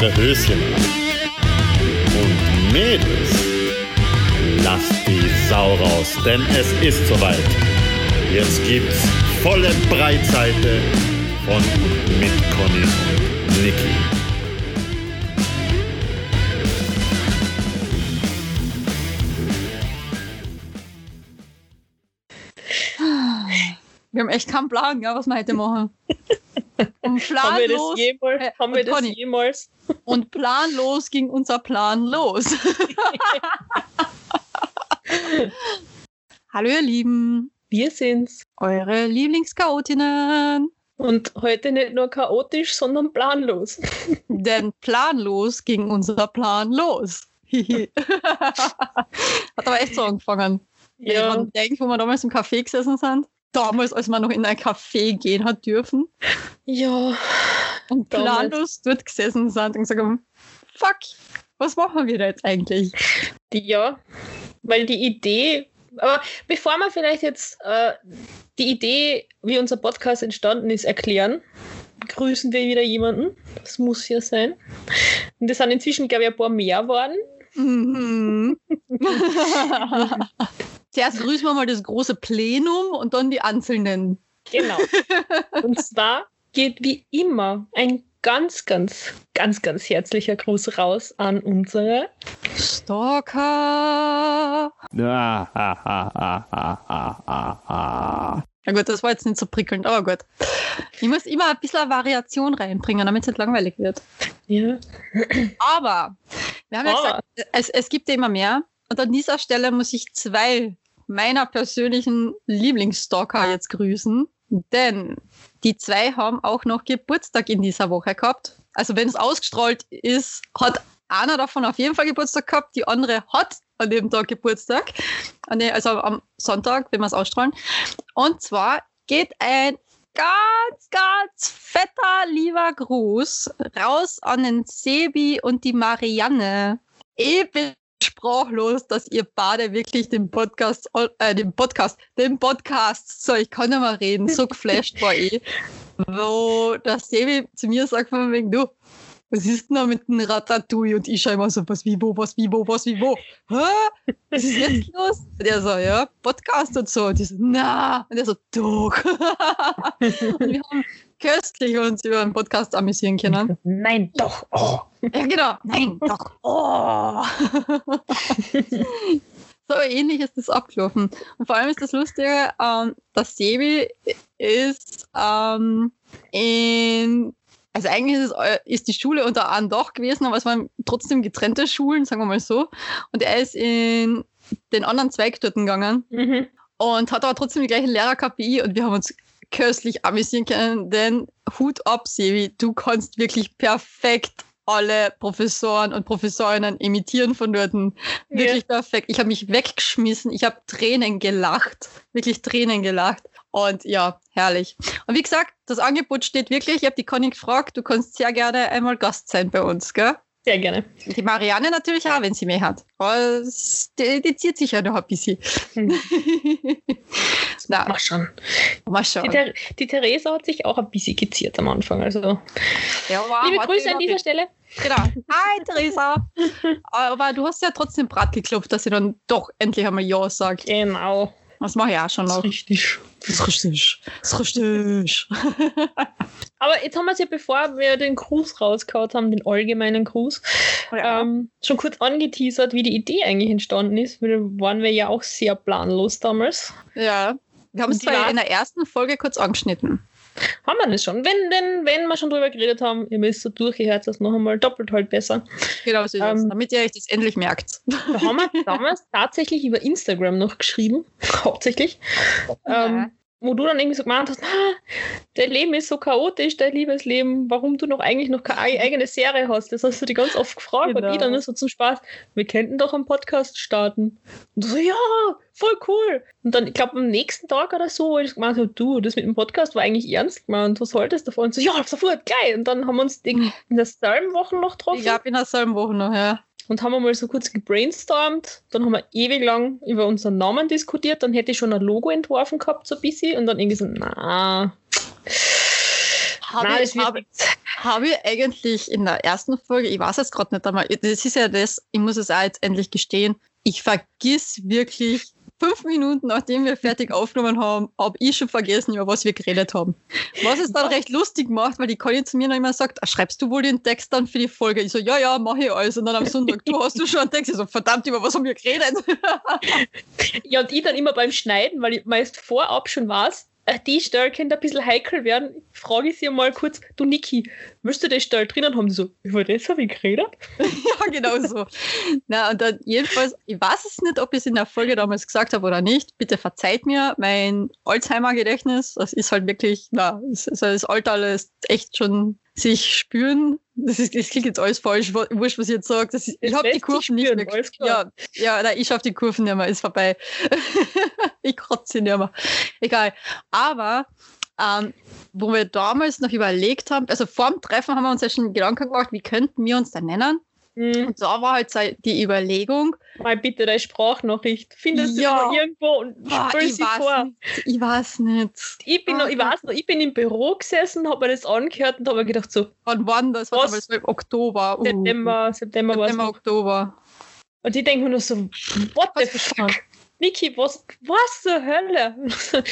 Eure Höschen an. Und Mädels, lasst die Sau raus, denn es ist soweit. Jetzt gibt's volle Breitseite von und mit Conny und Niki. Wir haben echt keinen Plan, ja, was wir heute machen. Und Haben wir das planlos, jemals? äh, haben wir das Conny. jemals? Und planlos ging unser Plan los. Hallo ihr Lieben, Wir sind's. eure Lieblingschaotinnen. Und heute nicht nur chaotisch, sondern planlos. Denn planlos ging unser Plan los. Hat aber echt so angefangen. Wenn ich Ja, dran denke, wo wir damals im Café gesessen sind. Damals, als man noch in ein Café gehen hat dürfen. ja. Und Damals. planlos dort gesessen sind und gesagt haben, fuck, was machen wir da jetzt eigentlich? Die, ja, weil die Idee, aber bevor wir vielleicht jetzt äh, die Idee, wie unser Podcast entstanden ist, erklären, grüßen wir wieder jemanden. Das muss ja sein. Und das sind inzwischen, glaube ich, ein paar mehr geworden. Mhm. Zuerst grüßen wir mal das große Plenum und dann die Einzelnen. Genau. Und zwar geht wie immer ein ganz, ganz, ganz, ganz herzlicher Gruß raus an unsere Stalker. Ah, ah, ah, ah, ah, ah, ah, ah. Ja gut, das war jetzt nicht so prickelnd, aber gut. Ich muss immer ein bisschen Variation reinbringen, damit es nicht langweilig wird. ja, Aber wir haben ja Aber. gesagt, es, es gibt ja immer mehr. Und an dieser Stelle muss ich zwei meiner persönlichen Lieblingsstalker jetzt grüßen. Denn die zwei haben auch noch Geburtstag in dieser Woche gehabt. Also wenn es ausgestrahlt ist, hat einer davon auf jeden Fall Geburtstag gehabt, die andere hat an dem Tag Geburtstag. Also am Sonntag, wenn wir es ausstrahlen. Und zwar geht ein ganz, ganz fetter, lieber Gruß raus an den Sebi und die Marianne. Ich bin sprachlos, dass ihr beide wirklich den Podcast, äh, den Podcast, den Podcast, so, ich kann nicht mehr reden, so geflasht war ich, wo der Sebi zu mir sagt von wegen, du, was ist denn da mit dem Ratatouille? Und ich schaue immer so, was, wie, wo, was, wie, wo, was, wie, wo. Hä? Was ist jetzt los? Und er so, ja, Podcast und so. Und ich so, na. Und er so, doch. und wir haben köstlich uns über einen Podcast amüsieren können. Nein, doch. Oh. Ja, genau. Nein, doch. Oh. so ähnlich ist das abgelaufen. Und vor allem ist das Lustige, ähm, das Sebi ist ähm, in, also eigentlich ist, es, eu- ist die Schule unter einem Dach gewesen, aber es waren trotzdem getrennte Schulen, sagen wir mal so. Und er ist in den anderen Zweig dort gegangen Mhm. und hat aber trotzdem die gleichen Lehrer ich und wir haben uns köstlich amüsieren können, denn Hut ab, Sevi, du kannst wirklich perfekt alle Professoren und Professorinnen imitieren von dort. Wirklich perfekt. Ich habe mich weggeschmissen, ich habe Tränen gelacht, wirklich Tränen gelacht. Und ja, herrlich. Und wie gesagt, das Angebot steht wirklich. Ich habe die Conny gefragt, du kannst sehr gerne einmal Gast sein bei uns, gell? Sehr gerne. Die Marianne natürlich auch, wenn sie mehr hat. Aber die, die zieht sich ja noch ein bisschen. Hm. Na, Mach schon. mal Die, schauen. Ther die Theresa hat sich auch ein bisschen geziert am Anfang. Also, Ja, aber liebe Grüße an dieser Stelle. Genau. Hi, Theresa. Aber du hast ja trotzdem Brat geklopft, dass ich dann doch endlich einmal Ja sage. Genau. Das mache ich auch schon noch. Richtig. Das ist richtig. Das ist richtig. Aber jetzt haben wir es ja, bevor wir den Gruß rausgehauen haben, den allgemeinen Gruß, ähm, schon kurz angeteasert, wie die Idee eigentlich entstanden ist. Weil da waren wir ja auch sehr planlos damals. Ja. Wir haben es zwar war- in der ersten Folge kurz angeschnitten. Haben wir das schon? Wenn, denn, wenn wir schon drüber geredet haben, ihr müsst so durchgehört, das noch einmal doppelt halt besser. Genau so ist. Ähm, Damit ihr euch das endlich merkt. Da haben wir damals tatsächlich über Instagram noch geschrieben, hauptsächlich. Ähm, wo du dann irgendwie so gemeint hast, ah, dein Leben ist so chaotisch, dein Liebesleben, warum du noch eigentlich noch keine ei- eigene Serie hast. Das hast du dir ganz oft gefragt und Genau. ich dann so zum Spaß, wir könnten doch einen Podcast starten. Und du so, ja, voll cool. Und dann, ich glaube, am nächsten Tag oder so, wo ich gemeint habe, du, das mit dem Podcast war eigentlich ernst gemeint, was solltest du davon? Und so, ja, sofort, gleich. Und dann haben wir uns die, in derselben Woche noch getroffen Ich glaube, in derselben Woche noch, ja. und haben wir mal so kurz gebrainstormt. Dann haben wir ewig lang über unseren Namen diskutiert. Dann hätte ich schon ein Logo entworfen gehabt, so ein bisschen. Und dann irgendwie so, na. Habe Nein, ich, es habe. Habe ich eigentlich in der ersten Folge, ich weiß jetzt gerade nicht einmal, das ist ja das, ich muss es auch jetzt endlich gestehen, ich vergiss wirklich fünf Minuten, nachdem wir fertig aufgenommen haben, habe ich schon vergessen, über was wir geredet haben. Was es dann recht lustig macht, weil die Conny zu mir noch immer sagt, ah, schreibst du wohl den Text dann für die Folge? Ich so, ja, ja, mache ich alles. Und dann am Sonntag, du hast du schon einen Text? Ich so, verdammt, über was haben wir geredet? ja, und ich dann immer beim Schneiden, weil ich meist vorab schon weiß, die Stelle könnte ein bisschen heikel werden. Frage ich sie mal kurz, du Niki, willst du die Stelle drinnen haben? So, über das habe ich geredet? ja, genau so. Na, und dann jedenfalls, ich weiß es nicht, ob ich es in der Folge damals gesagt habe oder nicht. Bitte verzeiht mir mein Alzheimer-Gedächtnis. Das ist halt wirklich, na, das, das Alter ist echt schon sich spüren. Das, ist, das klingt jetzt alles falsch, wurscht, was ich jetzt sage. Ist, ich habe die Kurven nicht mehr. Ja, ja nein, ich schaffe die Kurven nicht mehr, ist vorbei. ich kratze nicht mehr. Egal. Aber ähm, wo wir damals noch überlegt haben, also vor dem Treffen haben wir uns ja schon Gedanken gemacht, wie könnten wir uns da nennen? Mhm. Und da war halt die Überlegung. Mal bitte deine Sprachnachricht. Findest ja. du irgendwo und Boah, spül sie vor. Nicht. Ich weiß nicht. Ich bin, noch, ich weiß noch, ich bin im Büro gesessen, habe mir das angehört und habe mir gedacht so. Wann war das? Was? Was? Im Oktober. Uh. September, September war September, Oktober. Und ich denke mir nur so, what the fuck? Niki, was, was zur Hölle?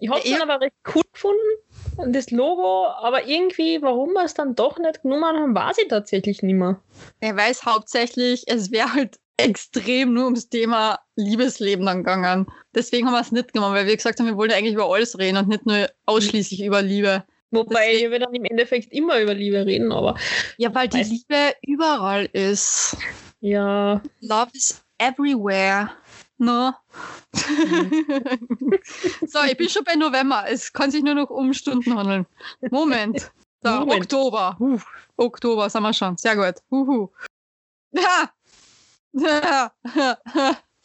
ich habe es dann aber recht cool gefunden das Logo, aber irgendwie, warum wir es dann doch nicht genommen haben, weiß ich tatsächlich nicht mehr. Er weiß hauptsächlich, es wäre halt extrem nur ums Thema Liebesleben dann gegangen. Deswegen haben wir es nicht genommen, weil wir gesagt haben, wir wollen eigentlich über alles reden und nicht nur ausschließlich über Liebe. Wobei Deswegen, wir dann im Endeffekt immer über Liebe reden, aber. Ja, weil die Liebe überall ist. Ja. Love is everywhere. No. so, ich bin schon bei November. Es kann sich nur noch um Stunden handeln. Moment. So, Moment. Oktober. Uh, Oktober sind wir schon. Sehr gut. Uhu. Ja.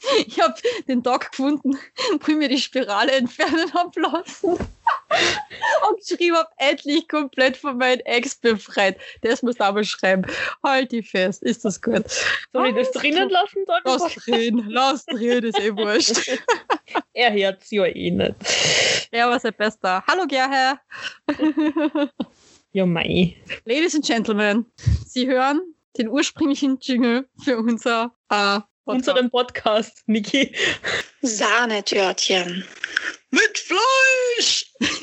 Ich habe den Tag gefunden, wo ich mir die Spirale entfernen habe lassen. Und geschrieben habe, endlich komplett von meinem Ex befreit. Das muss aber schreiben. Halt die fest, ist das gut. Soll ich das drinnen lassen? Dann lass drin, lass drin, ist eh wurscht. er hört's ja eh nicht. Er war sein Bester. Hallo Gerhard. ja, mei. Ladies and Gentlemen, Sie hören den ursprünglichen Jingle für unser äh, unseren Podcast, Niki. Sahnetörtchen. Mit Fleisch!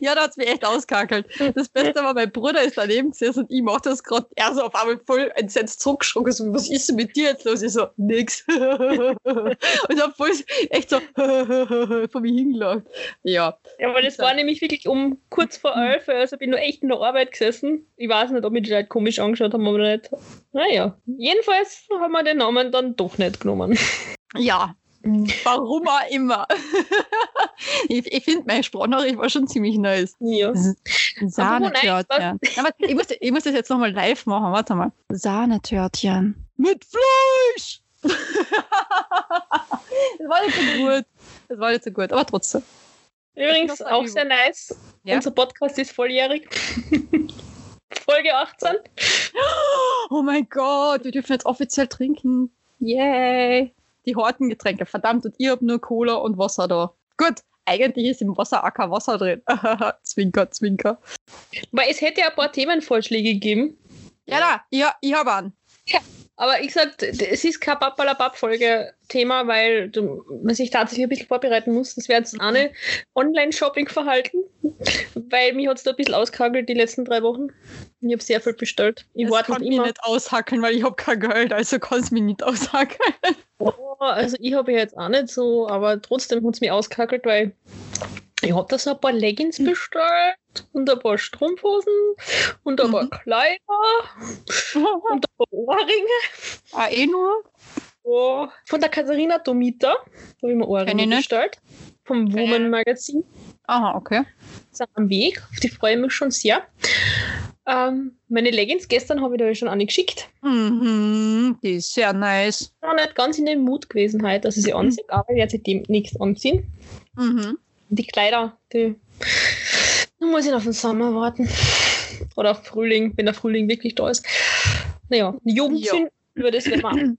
ja, da hat es mich echt auskackelt. Das Beste war, mein Bruder ist daneben gesessen und ich mache das gerade. Er so auf einmal voll entsetzt zurückgeschrocken. So, was ist denn mit dir jetzt los? Ich so, nix. und ich hab voll echt so vor mir hingelacht. Ja. Ja, weil das war nämlich wirklich um kurz vor elf, also bin nur echt in der Arbeit gesessen. Ich weiß nicht, ob mich die Leute komisch angeschaut haben oder nicht. Naja, jedenfalls haben wir den Namen dann doch nicht genommen. Ja, Warum auch immer. ich ich finde, meine Sprachnachricht war schon ziemlich nice. Ja. Sahnetörtchen. ich, muss, ich muss das jetzt nochmal live machen. Warte mal. Sahnetörtchen. Mit Fleisch! das war nicht so gut. Das war nicht so gut, aber trotzdem. Übrigens auch sehr nice. Ja? Unser Podcast ist volljährig. Folge 18. Oh mein Gott, wir dürfen jetzt offiziell trinken. Yay! Die harten Getränke. Verdammt, und ich habe nur Cola und Wasser da. Gut, eigentlich ist im Wasser auch kein Wasser drin. zwinker, zwinker. Weil es hätte ja ein paar Themenvorschläge gegeben. Ja, da, ja, ich habe einen. Ja, aber ich sag, es ist kein Pappalapap-Folge-Thema, weil du, man sich tatsächlich ein bisschen vorbereiten muss. Das wäre jetzt eine Online-Shopping-Verhalten, weil mich hat es da ein bisschen ausgehagelt die letzten drei Wochen. Ich habe sehr viel bestellt. Ich warte kann mich nicht aushackeln, weil ich habe kein Geld, also kann es mich nicht aushackeln. Oh, also ich habe jetzt auch nicht so, aber trotzdem hat es mich ausgehackelt, weil ich habe da so ein paar Leggings hm. bestellt und ein paar Strumpfhosen und ein paar mhm. Kleider und ein paar Ohrringe. Ah, eh nur? Oh, von der Katharina Domita habe ich mir Ohrringe bestellt. Vom Woman Magazin. Aha, okay. Sind am Weg, auf die freue ich mich schon sehr. Ähm, meine Leggings gestern habe ich da schon eine geschickt. Mhm, die ist sehr nice. Ich war nicht ganz in dem Mut gewesen heute, dass ich sie anziehe, aber ich werde sie dem nichts anziehen. Mhm. Die Kleider, die. Da muss ich auf den Sommer warten. Oder auf Frühling, wenn der Frühling wirklich da ist. Naja, Jugendzünden, ja. über das wird man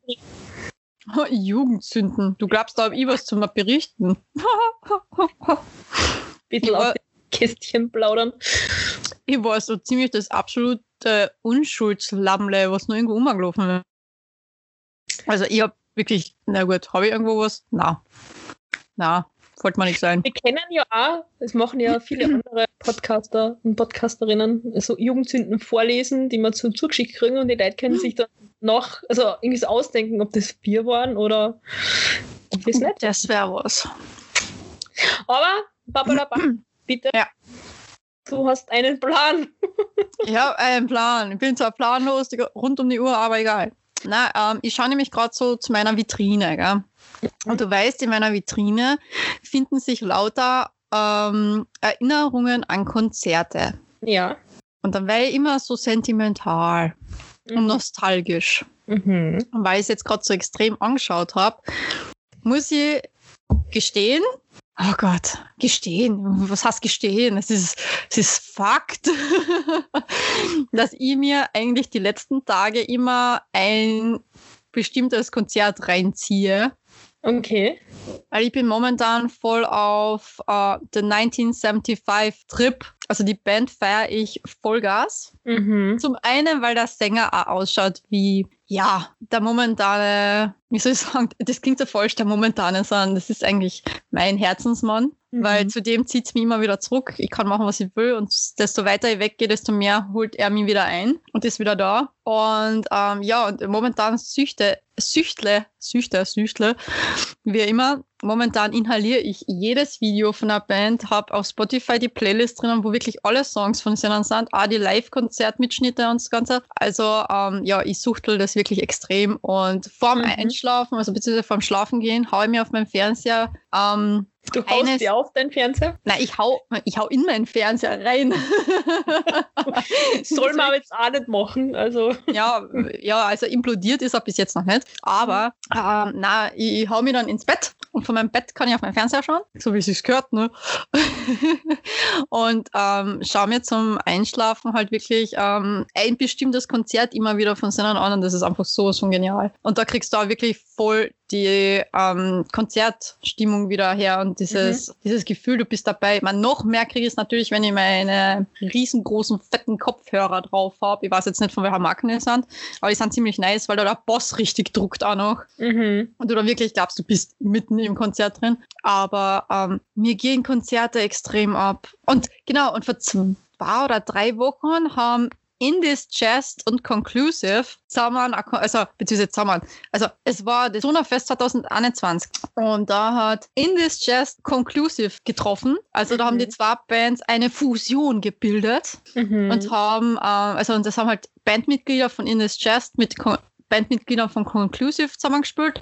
Jugendzünden. Du glaubst, da habe ich was zu berichten. Bisschen aus dem Kästchen plaudern. ich war so ziemlich das absolute Unschuldslammle, was nur irgendwo umgelaufen ist. Also ich habe wirklich, na gut, habe ich irgendwo was? Na. Na, wollte man nicht sein. Wir kennen ja auch, es machen ja viele andere Podcaster und Podcasterinnen, so Jugendzünden vorlesen, die man zu zugeschickt kriegen und die Leute können sich dann noch, also irgendwie so ausdenken, ob das Bier waren oder ob das nicht. Das wäre was. Aber, Babalaba, bitte. Ja. Du hast einen Plan. Ich habe einen Plan. Ich bin zwar planlos rund um die Uhr, aber egal. Na, ähm, ich schaue nämlich gerade so zu meiner Vitrine. Gell? Und du weißt, in meiner Vitrine finden sich lauter ähm, Erinnerungen an Konzerte. Ja. Und dann wäre ich immer so sentimental und nostalgisch. Mhm. Und weil ich es jetzt gerade so extrem angeschaut habe, muss ich gestehen, oh Gott, gestehen, was heißt gestehen? Es ist, es ist Fakt, dass ich mir eigentlich die letzten Tage immer ein bestimmtes Konzert reinziehe. Okay. Weil ich bin momentan voll auf äh, den 1975-Trip. Also die Band feiere ich Vollgas. Mhm. Zum einen, weil der Sänger auch ausschaut wie, ja, der momentane, wie soll ich sagen, das klingt so falsch, der momentane, sondern das ist eigentlich mein Herzensmann, Mhm. weil zu dem zieht es mich immer wieder zurück. Ich kann machen, was ich will und desto weiter ich weggehe, desto mehr holt er mich wieder ein und ist wieder da. Und ähm, ja, und momentan süchte, süchtle, süchte, süchtle, wie immer. Momentan inhaliere ich jedes Video von der Band, habe auf Spotify die Playlist drinnen, wo wirklich alle Songs von ihnen sind, auch die Live-Konzertmitschnitte und das Ganze. Also ähm, ja, ich suchtel das wirklich extrem und vorm Mhm. Einschlafen, also beziehungsweise vorm Schlafen gehen, haue ich mir auf meinen Fernseher ähm, Du haust Eines- dir auf deinen Fernseher. Nein, ich hau, ich hau in meinen Fernseher rein. Soll man aber jetzt auch nicht machen. Also. ja, ja, also implodiert ist er bis jetzt noch nicht. Aber ähm, na, ich, ich hau mich dann ins Bett und von meinem Bett kann ich auf meinen Fernseher schauen, so wie es sich gehört, ne? und ähm, schaue mir zum Einschlafen halt wirklich ähm, ein bestimmtes Konzert immer wieder von Sinnen an und das ist einfach so, so genial. Und da kriegst du auch wirklich voll die ähm, Konzertstimmung wieder her und dieses, dieses Gefühl, du bist dabei. Man noch mehr kriege ich es natürlich, wenn ich meine riesengroßen, fetten Kopfhörer drauf habe. Ich weiß jetzt nicht, von welcher Marke die sind, aber die sind ziemlich nice, weil da der Boss richtig druckt auch noch Mhm. und du da wirklich glaubst, du bist mitten im Konzert drin. Aber ähm, mir gehen Konzerte extrem ab. Und genau, und vor zwei oder drei Wochen haben In This Chest und Conclusive zusammen, also beziehungsweise zusammen, also es war das Sonderfest 2021 und da hat In This Chest Conclusive getroffen. Also da haben Mhm. die zwei Bands eine Fusion gebildet Mhm. und haben, ähm, also und das haben halt Bandmitglieder von In This Chest mit Con Bandmitgliedern von Conclusive zusammengespielt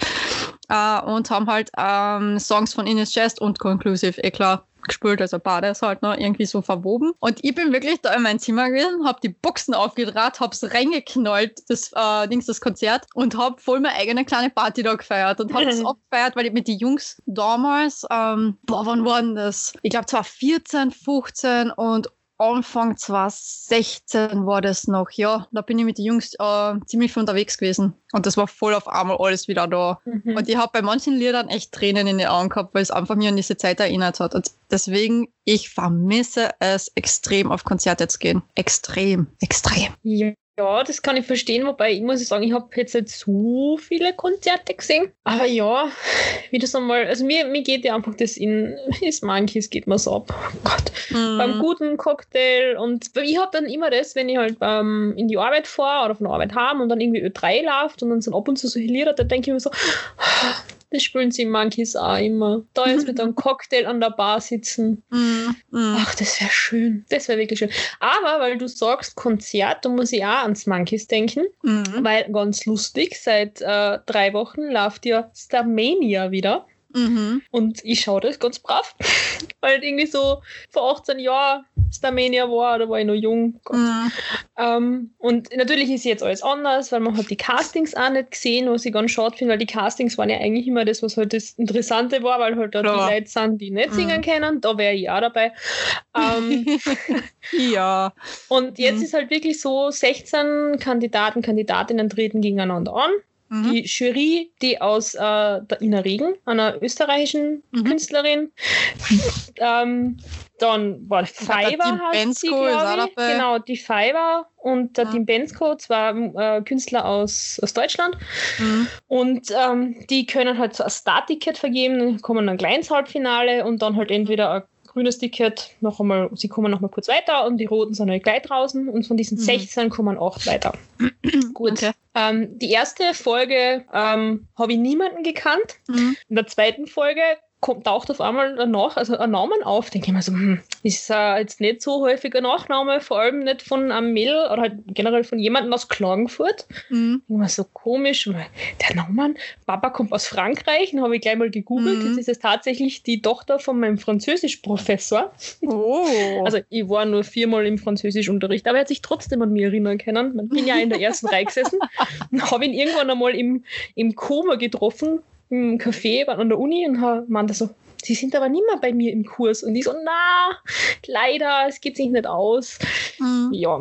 äh, und haben halt ähm, Songs von In This Chest und Conclusive, eh klar, gespielt, also beides halt noch irgendwie so verwoben. Und ich bin wirklich da in mein Zimmer gewesen, hab die Boxen aufgedraht, hab's reingeknallt, das äh, Dings, das Konzert, und hab voll meine eigene kleine Party da gefeiert und hab das auch gefeiert, weil ich mit den Jungs damals, ähm, boah, wann war denn das? Ich glaube, zwar 14, 15 und Anfang 2016 war das noch, ja. Da bin ich mit den Jungs äh, ziemlich viel unterwegs gewesen. Und das war voll auf einmal alles wieder da. Mhm. Und ich habe bei manchen Liedern echt Tränen in den Augen gehabt, weil es einfach mir an diese Zeit erinnert hat. Und deswegen, ich vermisse es extrem auf Konzerte zu gehen. Extrem, extrem. Ja. Ja, das kann ich verstehen, wobei ich muss sagen, ich habe jetzt nicht so viele Konzerte gesehen. Aber ja, wie das einmal, also mir, mir geht ja einfach das in ist Monkeys geht mir's ab. Oh Gott. Beim Mhm. guten Cocktail und ich habe dann immer das, wenn ich halt ähm, in die Arbeit fahre oder von der Arbeit haben und dann irgendwie Ö3 läuft und dann sind ab und zu so Lieder, da denke ich mir so, das spielen sie Monkeys auch immer. Da jetzt mit einem Cocktail an der Bar sitzen. Mhm. Mhm. Ach, das wäre schön. Das wäre wirklich schön. Aber weil du sagst Konzert, da muss ich auch ans Monkeys denken, Mhm. weil ganz lustig, seit äh, drei Wochen läuft ja Starmania wieder. Mhm. Und ich schaue das ganz brav, weil irgendwie so vor 18 Jahren Starmania war, da war ich noch jung. Mhm. Ähm, und natürlich ist jetzt alles anders, weil man hat die Castings auch nicht gesehen, was ich ganz schade finde, weil die Castings waren ja eigentlich immer das, was halt das Interessante war, weil halt da Klar. die Leute sind, die nicht Mhm. singen können. Da wäre ich auch dabei. Ähm, ja. und jetzt Mhm. ist halt wirklich so, 16 Kandidaten, Kandidatinnen treten gegeneinander an. Mhm. Die Jury, die aus äh, der Ina Regen, einer österreichischen Mhm. Künstlerin. ähm, dann war Fiverr, heißt sie, Bensko ist glaub auch ich. Genau, die Fiverr und der Ja. Tim Bensko, zwei äh, Künstler aus, aus Deutschland. Mhm. Und ähm, die können halt so ein Startticket vergeben, dann kommen dann gleich ins Halbfinale und dann halt entweder ein grünes Ticket noch einmal, sie kommen noch mal kurz weiter und die roten sind halt gleich draußen und von diesen Mhm. 16 kommen 8 weiter. Gut. Okay. Ähm, die erste Folge ähm, habe ich niemanden gekannt. Mhm. In der zweiten Folge kommt, taucht auf einmal danach, also ein Name auf. Denke ich mir so, hm, ist äh, jetzt nicht so häufiger Nachname, vor allem nicht von einem Mädel oder halt generell von jemandem aus Klagenfurt. Mhm. Immer so komisch, weil der Name, Papa kommt aus Frankreich, dann habe ich gleich mal gegoogelt. Mhm. Jetzt ist es tatsächlich die Tochter von meinem Französischprofessor. Oh. Also ich war nur viermal im Französischunterricht, aber er hat sich trotzdem an mich erinnern können. Ich bin ja in der ersten Reihe gesessen und habe ihn irgendwann einmal im, im Koma getroffen, im Café an der Uni und meinte so, Sie sind aber nicht mehr bei mir im Kurs. Und ich so, na, leider, es geht sich nicht aus. Mhm. Ja.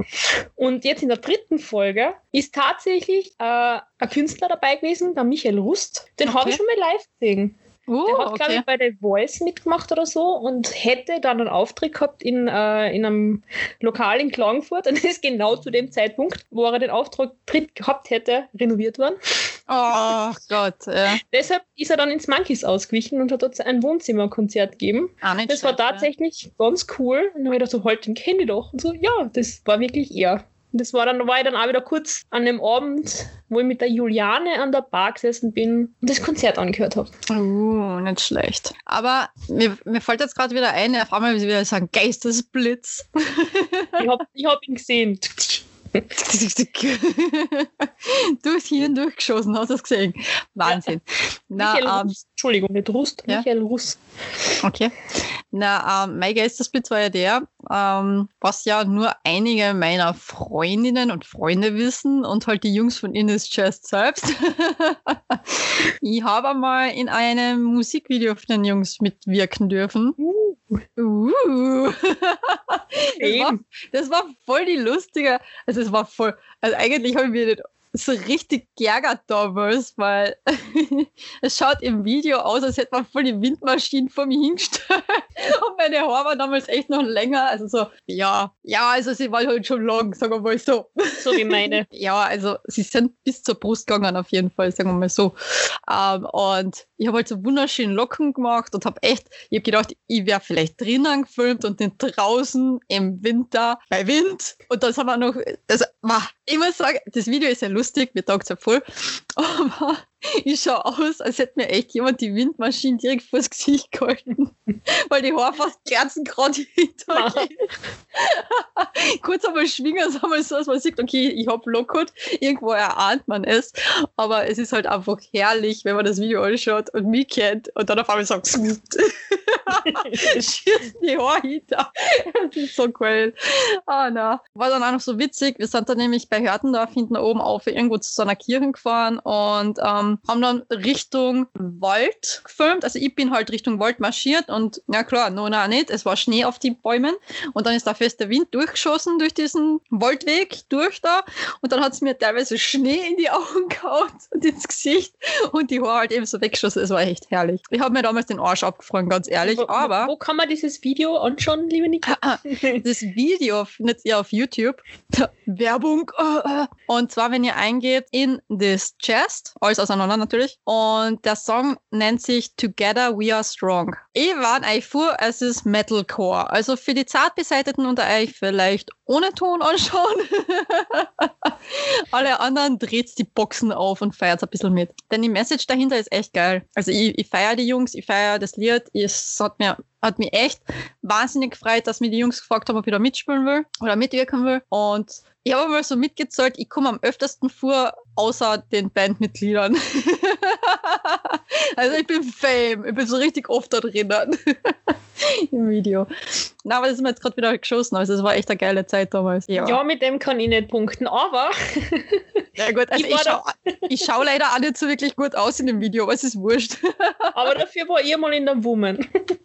Und jetzt in der dritten Folge ist tatsächlich äh, ein Künstler dabei gewesen, der Michael Rust. Den habe ich Okay. schon mal live gesehen. Oh, Der hat, glaube okay. ich, bei The Voice mitgemacht oder so und hätte dann einen Auftritt gehabt in, äh, in einem Lokal in Klagenfurt. Und das ist genau zu dem Zeitpunkt, wo er den Auftritt gehabt hätte, renoviert worden. Oh Gott. Ja. Deshalb ist er dann ins Monkeys ausgewichen und hat dort ein Wohnzimmerkonzert gegeben. Nicht Das war schlecht, ja. tatsächlich ganz cool. Und dann habe ich gedacht, so, halt, den kenne ich doch. Und so, ja, das war wirklich er. Und das war dann, war ich dann auch wieder kurz an dem Abend, wo ich mit der Juliane an der Bar gesessen bin und das Konzert angehört habe. Uh, nicht schlecht. Aber mir, mir fällt jetzt gerade wieder ein, auf einmal wieder sagen, Geistesblitz. Ich habe ich hab ihn gesehen. Durchs Hirn durchgeschossen, hast du es gesehen? Wahnsinn. Michael Na, ähm, Rust. Entschuldigung, nicht Rust, Ja? Michael Rust. okay. Na, ähm, mein Geistesblitz war ja der, ähm, was ja nur einige meiner Freundinnen und Freunde wissen und halt die Jungs von Ines Chest selbst. ich habe mal in einem Musikvideo von den Jungs mitwirken dürfen. Uh, Uh. Das war, das war voll die lustige, also es war voll, also eigentlich habe ich mich nicht so richtig geärgert damals, weil es schaut im Video aus, als hätte man voll die Windmaschinen vor mir hingestellt und meine Haare waren damals echt noch länger, also so, ja, ja, also sie war halt schon lang, sagen wir mal so. so wie meine. Ja, also sie sind bis zur Brust gegangen auf jeden Fall, sagen wir mal so. Ähm, und ich habe halt so wunderschöne Locken gemacht und habe echt, ich habe gedacht, ich wäre vielleicht drinnen gefilmt und nicht draußen im Winter bei Wind. Und das haben wir noch, das war, ich muss sagen, das Video ist ja lustig, mir taugt es ja voll, aber ich schaue aus, als hätte mir echt jemand die Windmaschine direkt vors Gesicht gehalten, weil die Haare fast kerzengrad hinter mir. Kurz einmal schwingen, so einmal so, dass man sieht, okay, ich hab lockert, irgendwo erahnt man es, aber es ist halt einfach herrlich, wenn man das Video anschaut und mich kennt und dann auf einmal sagt, schießt die Haare hinter. Das ist so cool. Ah, na. War dann auch noch so witzig. Wir sind dann nämlich bei Hörtendorf hinten oben auf irgendwo zu so einer Kirche gefahren und ähm, haben dann Richtung Wald gefilmt. Also ich bin halt Richtung Wald marschiert und ja klar, Nona auch nicht. Es war Schnee auf den Bäumen und dann ist der feste Wind durchgeschossen durch diesen Waldweg durch da und dann hat es mir teilweise Schnee in die Augen gehauen und ins Gesicht und die Haare halt eben so weggeschossen. Es war echt herrlich. Ich habe mir damals den Arsch abgefroren, ganz ehrlich, Wo, aber wo kann man dieses Video anschauen, liebe Nika? das Video findet ihr auf YouTube. Werbung. Und zwar, wenn ihr eingeht in this chest, alles auseinander natürlich. Und der Song nennt sich Together We Are Strong. Ich warn euch vor, es ist Metalcore. Also für die Zartbeseiteten unter euch vielleicht ohne Ton anschauen. Alle anderen dreht die Boxen auf und feiert ein bisschen mit. Denn die Message dahinter ist echt geil. Also ich, ich feiere die Jungs, ich feiere das Lied. Es hat mir, hat mich echt wahnsinnig gefreut, dass mir die Jungs gefragt haben, ob ich da mitspielen will oder mitwirken will. Und ich habe mal so mitgezahlt, ich komme am öftesten vor, außer den Bandmitgliedern. also ich bin Fame, ich bin so richtig oft da drinnen im Video. Na, aber das ist mir jetzt gerade wieder geschossen, also es war echt eine geile Zeit damals. Ja. mit dem kann ich nicht punkten, aber Ja gut, also Ich ich, schaue schau leider auch nicht so wirklich gut aus in dem Video, aber es ist wurscht. Aber dafür war ich mal in der Woman.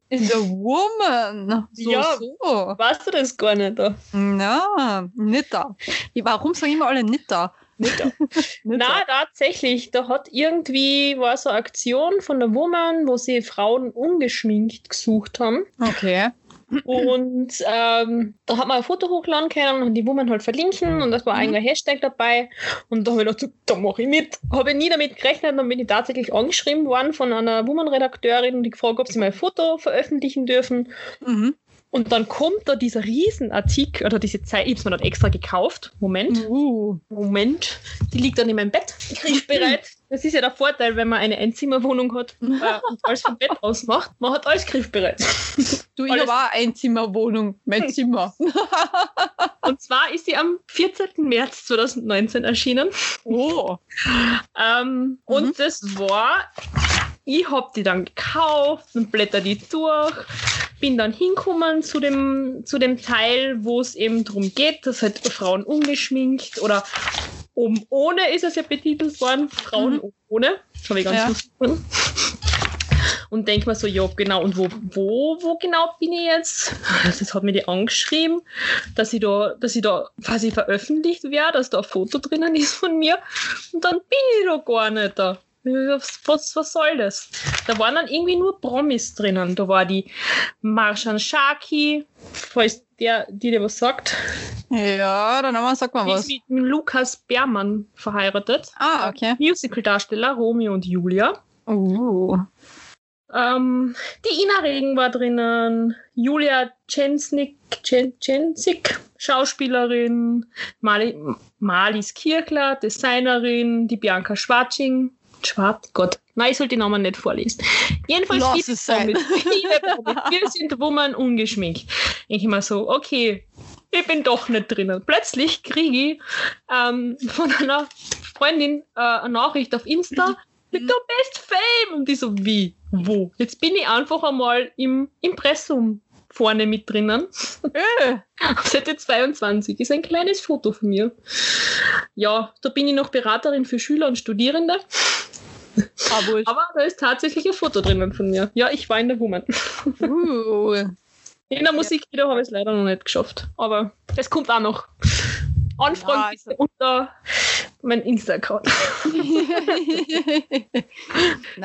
In The Woman. So, Ja. so. Weißt du das gar nicht? Da? Na, nicht da. Warum sagen immer alle nicht da? Nicht da. Na, tatsächlich. Da hat irgendwie war so eine Aktion von der Woman, wo sie Frauen ungeschminkt gesucht haben. Okay. Und ähm, da hat man ein Foto hochladen können und die Woman halt verlinken und das war mhm. ein Hashtag dabei. Und da habe ich gedacht, da mache ich mit. Habe ich nie damit gerechnet, dann bin ich tatsächlich angeschrieben worden von einer Woman-Redakteurin, die gefragt, ob sie mein Foto veröffentlichen dürfen. Mhm. Und dann kommt da dieser Riesenartikel, oder diese Zeit, ich habe mir dann extra gekauft. Moment. Uh. Moment. Die liegt dann in meinem Bett, griffbereit. Das ist ja der Vorteil, wenn man eine Einzimmerwohnung hat äh, und alles vom Bett aus macht. Man hat alles griffbereit. Du, ich auch Einzimmerwohnung, mein Zimmer. und zwar ist sie am 14. März 2019 erschienen. Oh. ähm, mhm. Und das war ich hab die dann gekauft und blätter die durch bin dann hinkommen zu dem, zu dem Teil, wo es eben darum geht, dass halt Frauen ungeschminkt oder oben ohne ist es ja betitelt worden, Frauen mhm. ohne. Habe ich ganz ja. gefunden. Und denke mir so, ja, genau, und wo, wo, wo genau bin ich jetzt? Das hat mir die angeschrieben, dass ich da, dass ich da quasi veröffentlicht werde, dass da ein Foto drinnen ist von mir. Und dann bin ich da gar nicht da. Was, was soll das? Da waren dann irgendwie nur Promis drinnen. Da war die Marshan Shaki, falls der, die dir was sagt. Ja, dann haben sagt man was. Die ist mit Lukas Bermann verheiratet. Ah, okay. Musicaldarsteller Romeo und Julia. Uh. Ähm, die Ina Regen war drinnen, Julia Jensnik, Jensik, Schauspielerin, Mali, Malis Kirchler, Designerin, die Bianca Schwartsching, Schwarz, Gott. Nein, ich sollte die Namen nicht vorlesen. Jedenfalls Lass es sein. Wir sind Woman ungeschminkt. Ich immer so, okay, ich bin doch nicht drinnen. Plötzlich kriege ich ähm, von einer Freundin äh, eine Nachricht auf Insta mit der Best Fame. Und die so, wie? Wo? Jetzt bin ich einfach einmal im Impressum vorne mit drinnen. Äh. Seite 22 ist ein kleines Foto von mir. Ja, da bin ich noch Beraterin für Schüler und Studierende. Ah, Aber da ist tatsächlich ein Foto drinnen von mir. Ja, ich war in der Woman. Uh. In der Musikvideo habe ich es leider noch nicht geschafft. Aber es kommt auch noch. Anfragen ja, also. unter mein Insta-Account.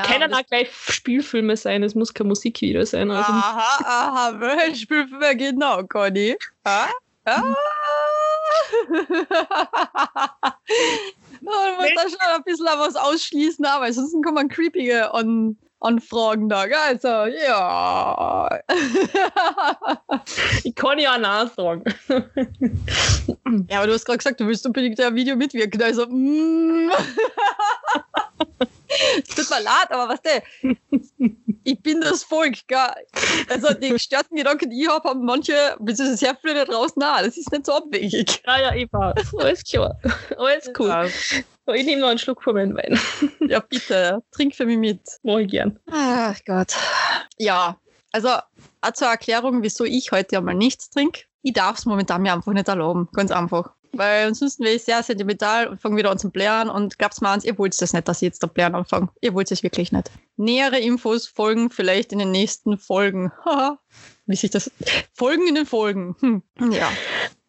Können auch gleich Spielfilme sein, es muss kein Musikvideo sein. Also aha, aha, welche Spielfilme genau, Conny? Ah? Ah? Man muss da schon ein bisschen was ausschließen, aber sonst man creepige an Anfragen da. Also, ja. ich kann ja nachfragen. ja, aber du hast gerade gesagt, du willst unbedingt ein Video mitwirken. Also, mm. Es tut mir leid, aber was der? Ich bin das Volk, gell? Also die gestörten Gedanken, die ich habe, haben manche, beziehungsweise sehr viele da draußen auch. Das ist nicht so abwegig. Ja, ja, Eva. Alles klar. Alles cool. Ja. Ich nehme noch einen Schluck von meinem Wein. Ja, bitte. Trink für mich mit. Mach ich gern. Ach Gott. Ja, also auch zur Erklärung, wieso ich heute einmal nichts trinke. Ich darf es momentan mir einfach nicht erlauben. Ganz einfach. Weil ansonsten wäre ich sehr sentimental und fange wieder an zu blären und glaubt's mir eins, ihr wollt das nicht, dass ich jetzt da blären anfange. Ihr wollt es wirklich nicht. Nähere Infos folgen vielleicht in den nächsten Folgen. Wie sich das. Folgen in den Folgen. Hm. Ja.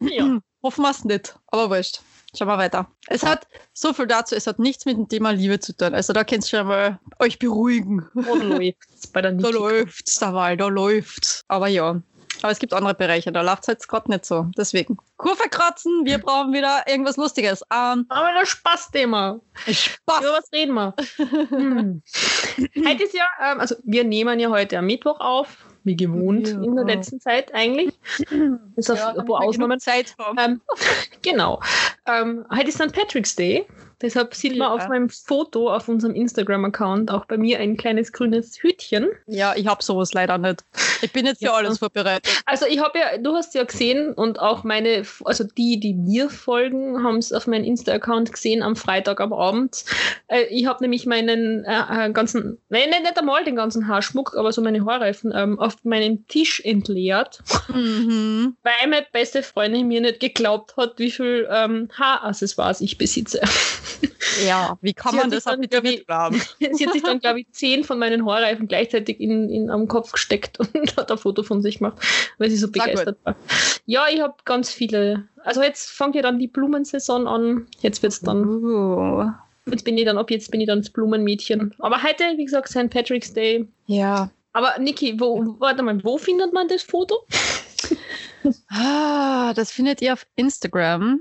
ja. Hoffen wir es nicht, aber wurscht. Schauen wir weiter. Es hat so viel dazu, es hat nichts mit dem Thema Liebe zu tun. Also da könnt ihr schon mal euch beruhigen. Oh, läuft's bei der Da läuft's, da mal, da läuft's. Aber ja, aber es gibt andere Bereiche, da läuft es jetzt gerade nicht so. Deswegen. Kurve kratzen, wir brauchen wieder irgendwas Lustiges. Ähm, Aber das Spaßthema. Spaß. Über was reden wir? hm. Heute ist ja, ähm, also wir nehmen ja heute am Mittwoch auf, wie gewohnt ja. in der letzten Zeit eigentlich. Bis auf ja, ein paar Ausnahmen. Zeit ähm, genau. Ähm, heute ist St. Patrick's Day. Deshalb sieht man auf meinem Foto auf unserem Instagram-Account auch bei mir ein kleines grünes Hütchen. Ja, ich habe sowas leider nicht. Ich bin jetzt ja, für alles vorbereitet. Also ich habe ja, du hast ja gesehen und auch meine, also die, die mir folgen, haben es auf meinem Insta-Account gesehen am Freitag am Abend. Äh, ich habe nämlich meinen äh, äh, ganzen, nein, nicht einmal den ganzen Haarschmuck, aber so meine Haarreifen ähm, auf meinem Tisch entleert, mhm. weil meine beste Freundin mir nicht geglaubt hat, wie viel ähm, Haaraccessoires ich besitze. Ja, wie kann man das ich, nicht glauben? Sie hat sich dann, glaube ich, zehn von meinen Haarreifen gleichzeitig in, in, am Kopf gesteckt und hat ein Foto von sich gemacht, weil sie so begeistert war. Ja, ich habe ganz viele. Also jetzt fängt ja dann die Blumensaison an. Jetzt wird's dann, Uh, jetzt bin ich dann, ab jetzt bin ich dann das Blumenmädchen. Aber heute, wie gesagt, St. Patrick's Day. ja. Aber Niki, wo, warte mal, wo findet man das Foto? Ah, das findet ihr auf Instagram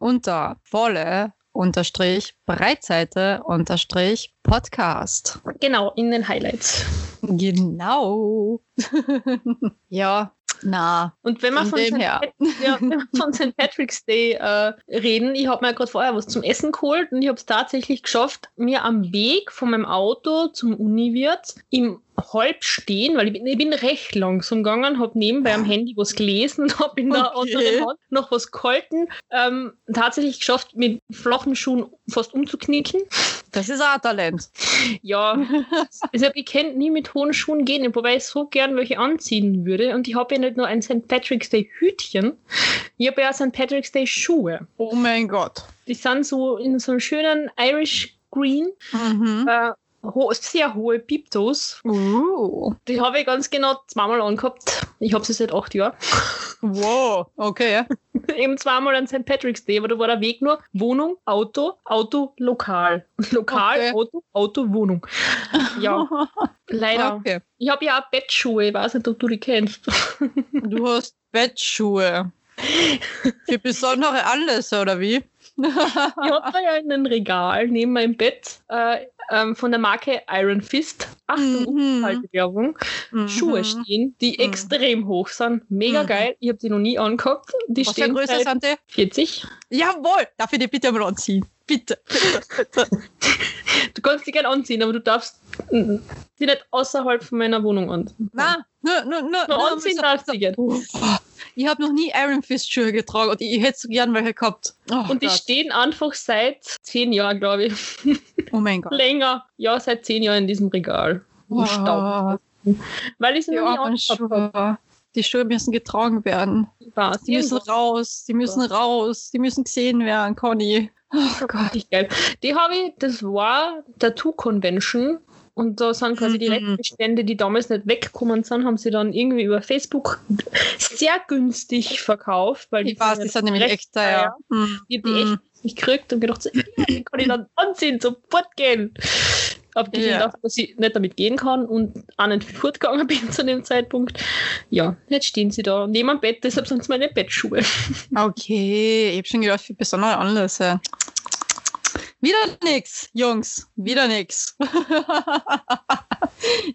unter volle unterstrich Breitseite unterstrich Podcast. Genau, in den Highlights. Genau. ja, na, Und wenn wir Von St. ja, von St. Patrick's Day äh, reden, ich habe mir gerade vorher was zum Essen geholt und ich habe es tatsächlich geschafft, mir am Weg von meinem Auto zum Uniwirt im halb stehen, weil ich bin, ich bin recht langsam gegangen, habe nebenbei am Handy was gelesen und habe in der Okay. anderen Hand noch was gehalten. Ähm, tatsächlich geschafft, mit flachen Schuhen fast umzuknicken. Das ist auch ein Talent. Ja, also ich könnte nie mit hohen Schuhen gehen, wobei ich so gern welche anziehen würde. Und ich habe ja nicht nur ein St. Patrick's Day Hütchen, ich habe ja auch St. Patrick's Day Schuhe. Oh mein Gott. Die sind so in so einem schönen Irish Green, Mhm. äh, ho sehr hohe Piptos. Uh. Die habe ich ganz genau zweimal angehabt. Ich habe sie seit acht Jahren. Wow, okay. Eben zweimal an St. Patrick's Day, aber da war der Weg nur Wohnung, Auto, Auto, Lokal. Lokal, Okay. Auto, Auto, Wohnung. Ja, leider. Okay. Ich habe ja auch Bettschuhe, ich weiß nicht, ob du die kennst. Du hast Bettschuhe. Für besondere Anlässe, oder wie? Ich habe da ja in einem Regal neben meinem Bett äh, ähm, von der Marke Iron Fist, Achtung, Mhm. kalte Werbung, Mhm. Schuhe stehen, die Mhm. extrem hoch sind. Mega Mhm. geil. Ich habe die noch nie angehabt. Die Was für stehen Größe seit sind die? 40. Jawohl! Darf ich die bitte mal anziehen? Bitte, bitte, bitte. Du kannst die gerne anziehen, aber du darfst die nicht außerhalb von meiner Wohnung anziehen. Nein, nur, nur, nur, Nur anziehen darfst du gerne. Ich habe noch nie Iron Fist Schuhe getragen und ich hätte so gern welche gehabt. Oh, Und die Gott. stehen einfach seit zehn Jahren, glaube ich. oh mein Gott. Länger. Ja, seit zehn Jahren in diesem Regal. Im Staub. Weil ich sie die noch habe. Schuhe. Die Schuhe müssen getragen werden. Was? Die müssen raus, die müssen raus, die müssen gesehen werden, Conny. Oh Gott. Die habe ich, das war der Two-Convention. Und da sind quasi die Mhm. Restbestände, die damals nicht weggekommen sind, haben sie dann irgendwie über Facebook sehr günstig verkauft. Weil Ich weiß, die sind nämlich recht echt teuer. Hm. Ich habe die echt nicht gekriegt und gedacht, so, die kann ich dann anziehen, sofort gehen. Abgesehen Ja. davon, dass ich nicht damit gehen kann und auch nicht fortgegangen bin zu dem Zeitpunkt. Ja, jetzt stehen sie da neben dem Bett, deshalb sind es meine Bettschuhe. Okay, ich habe schon gedacht, für besondere Anlässe. Wieder nix, Jungs. Wieder nix. ich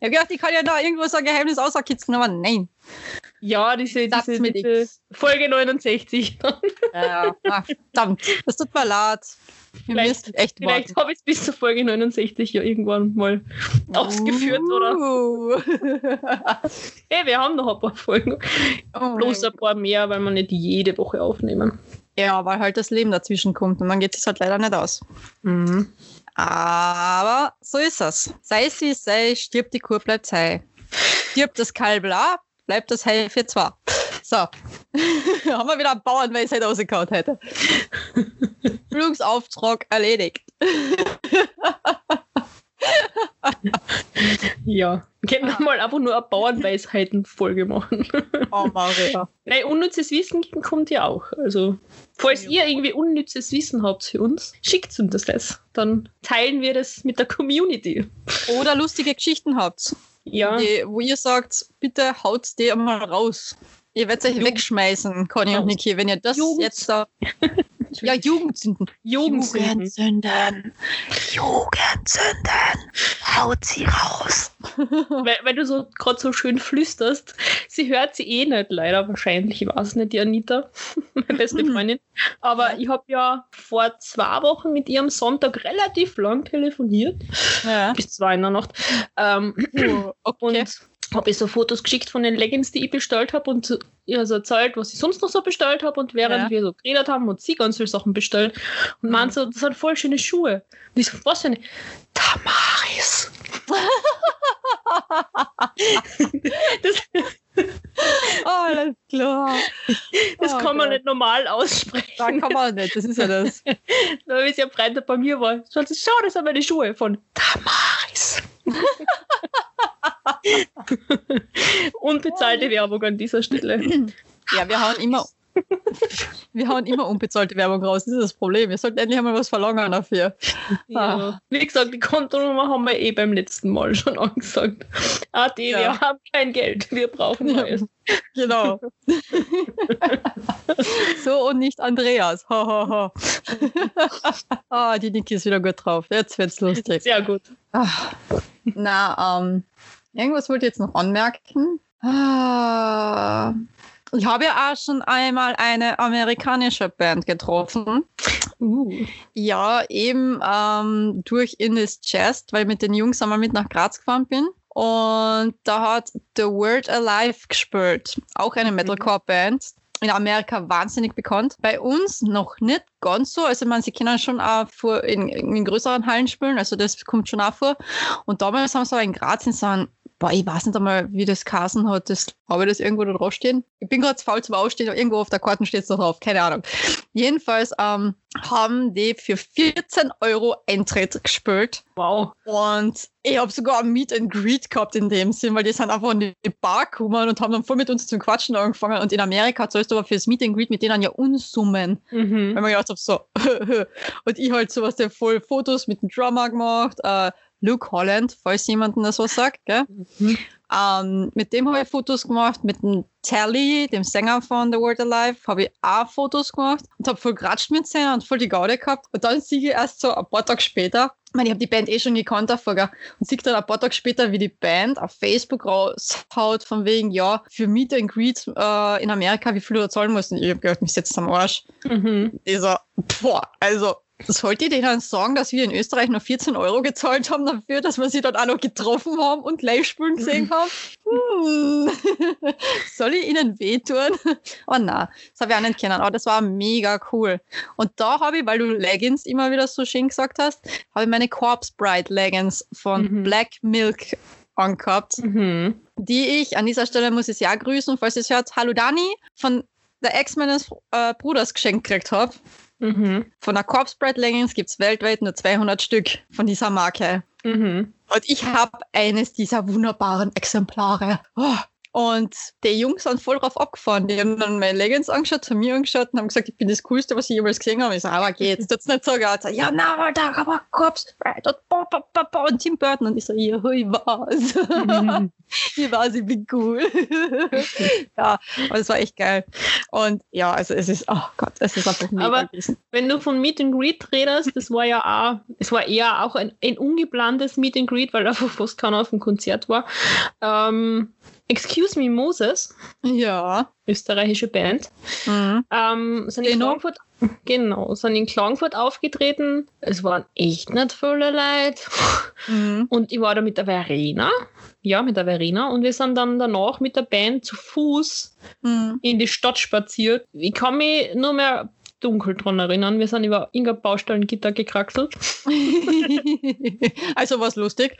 habe gedacht, ich kann ja da irgendwo so ein Geheimnis auskitzeln, aber nein. Ja, diese, Sag's diese, diese. Folge 69. Ja, ah, verdammt. Das tut mir leid. Wir Vielleicht- echt Vielleicht habe ich es bis zur Folge 69 ja irgendwann mal ausgeführt, oder? Uh. Hey, wir haben noch ein paar Folgen. Oh Bloß ein paar mehr, weil wir nicht jede Woche aufnehmen. Ja, weil halt das Leben dazwischen kommt und dann geht es halt leider nicht aus. Mhm. Aber so ist es. Sei es wie es sei, stirbt die Kur, bleibt Hai. Stirbt das Kalb auch, bleibt das Hai für zwei. So. Haben wir wieder einen Bauernweisheit rausgehauen heute. Flugsauftrag erledigt. Ja, wir können Ah. mal einfach nur eine Bauernweisheiten-Folge machen. Oh, Maria. Nein, unnützes Wissen kommt ja auch. Also, falls Ja. ihr irgendwie unnützes Wissen habt für uns, schickt uns das. Dann teilen wir das mit der Community. Oder lustige Geschichten habt, Ja, die, wo ihr sagt, bitte haut die einmal raus. Ihr werdet euch Jugend- wegschmeißen, Conny und. Niki, wenn ihr das Jugend- jetzt da. Ja, Jugendsünden. Jugendsünden. Jugendsünden. Jugendsünden. Haut sie raus. Weil, weil du so gerade so schön flüsterst. Sie hört sie eh nicht, leider wahrscheinlich. Ich weiß nicht, die Anita, meine beste Mhm. Freundin. Aber ich habe ja vor zwei Wochen mit ihr am Sonntag relativ lang telefoniert. Ja. Bis zwei in der Nacht. Ähm, Oh, okay. Und habe ich so Fotos geschickt von den Leggings, die ich bestellt habe und ihr so erzählt, was ich sonst noch so bestellt habe. Und während Ja. wir so geredet haben, hat sie ganz viele Sachen bestellt. Und Mhm. meint so, das sind voll schöne Schuhe. Und ich so, was für eine? Tamaris. das, Alles klar. Das Oh kann man Gott. nicht normal aussprechen. Da kann man nicht, das ist ja das. Weil es ja Freitag bei mir war. Schau, das sind meine Schuhe von Damaris. Unbezahlte Werbung an dieser Stelle. Ja, wir hauen immer, wir hauen immer unbezahlte Werbung raus. Das ist das Problem. Wir sollten endlich einmal was verlangen dafür. Ja. Wie gesagt, die Kontonummer haben wir eh beim letzten Mal schon angesagt. Adi, Ja. wir haben kein Geld, wir brauchen Ja. neues. Genau. so und nicht Andreas. Ha, ha, ha. ah, die Niki ist wieder gut drauf. Jetzt wird's lustig. Sehr gut. Ah, Na, ähm, irgendwas wollte ich jetzt noch anmerken. Ah, ich habe ja auch schon einmal eine amerikanische Band getroffen. Uh. Ja, eben ähm, durch In This Chest, weil ich mit den Jungs einmal mit nach Graz gefahren bin. Und da hat The Word Alive gespielt. Auch eine Metalcore-Band. In Amerika wahnsinnig bekannt. Bei uns noch nicht ganz so. Also man, sie können schon auch vor in, in größeren Hallen spielen. Also das kommt schon auch vor. Und damals haben sie aber in Graz in so einem Boah, ich weiß nicht einmal, wie das Kassen hat. Das, habe ich das irgendwo da drauf stehen? Ich bin gerade zu faul zum Aufstehen, aber irgendwo auf der Karte steht es noch drauf. Keine Ahnung. Jedenfalls ähm, haben die für 14 Euro Eintritt gespielt. Wow. Und ich habe sogar ein Meet and Greet gehabt in dem Sinn, weil die sind einfach in die Bar gekommen und haben dann voll mit uns zum Quatschen angefangen. Und in Amerika zahlst du aber fürs Meet and Greet mit denen ja Unsummen. Mhm. Wenn man gedacht habe, so. und ich halt sowas, der voll Fotos mit dem Drummer gemacht. Äh, Luke Holland, falls jemandem das was sagt, gell? Mhm. Ähm, mit dem habe ich Fotos gemacht, mit dem Tally, dem Sänger von The World Alive, habe ich auch Fotos gemacht und habe voll geratscht mit denen und voll die Gaude gehabt. Und dann sehe ich erst so ein paar Tage später, ich meine, ich habe die Band eh schon gekannt davor, gell? und sehe dann ein paar Tage später, wie die Band auf Facebook raushaut, von wegen, ja, für Meet and Greet äh, in Amerika, wie viel du da zahlen musst. Und ich habe gedacht, mich setzt am Arsch. Mhm. Ich so, boah, also, sollte ich denen sagen, dass wir in Österreich noch 14 Euro gezahlt haben dafür, dass wir sie dort auch noch getroffen haben und Live-Spielen gesehen haben? Hm. Soll ich ihnen wehtun? Oh na, das habe ich auch nicht kennen, aber das war mega cool. Und da habe ich, weil du Leggings immer wieder so schön gesagt hast, habe ich meine Corpse Bride Leggings von Mhm. Black Milk angehabt Mhm. die ich, an dieser Stelle muss ich auch grüßen, falls ihr es hört, Hallo Dani, von der Ex meines äh, Bruders geschenkt gekriegt habe. Mhm. Von der Corpse Bride Leggings gibt es weltweit nur 200 Stück von dieser Marke. Mhm. Und ich habe eines dieser wunderbaren Exemplare. Oh. Und die Jungs sind voll drauf abgefahren. Die haben dann meine Leggings angeschaut, zu mir angeschaut und haben gesagt, ich bin das Coolste, was ich jemals gesehen habe. Ich so, aber geht's, tut's nicht so. Er so, ja, na, aber da, aber Corpse Bride und, und Tim Burton. Und ich so, ja, ich war's. Mhm. Ich weiß, ich bin cool. ja, aber das war echt geil. Und ja, also es ist, oh Gott, es ist einfach mega Aber- gewesen. Wenn du von Meet and Greet redest, das war ja auch, es war eher auch ein, ein ungeplantes Meet and Greet, weil einfach fast keiner auf dem Konzert war. Ähm, Excuse Me Moses, Ja. österreichische Band, Mhm. ähm, sind in Genau. Klagenfurt, genau, sind in Klagenfurt aufgetreten. Es waren echt nicht viele Leute. Mhm. Und ich war da mit der Verena, ja, mit der Verena, und wir sind dann danach mit der Band zu Fuß Mhm. in die Stadt spaziert. Ich kann mich nur mehr dunkel dran erinnern. Wir sind über Inga Baustellengitter gekraxelt. also war es lustig.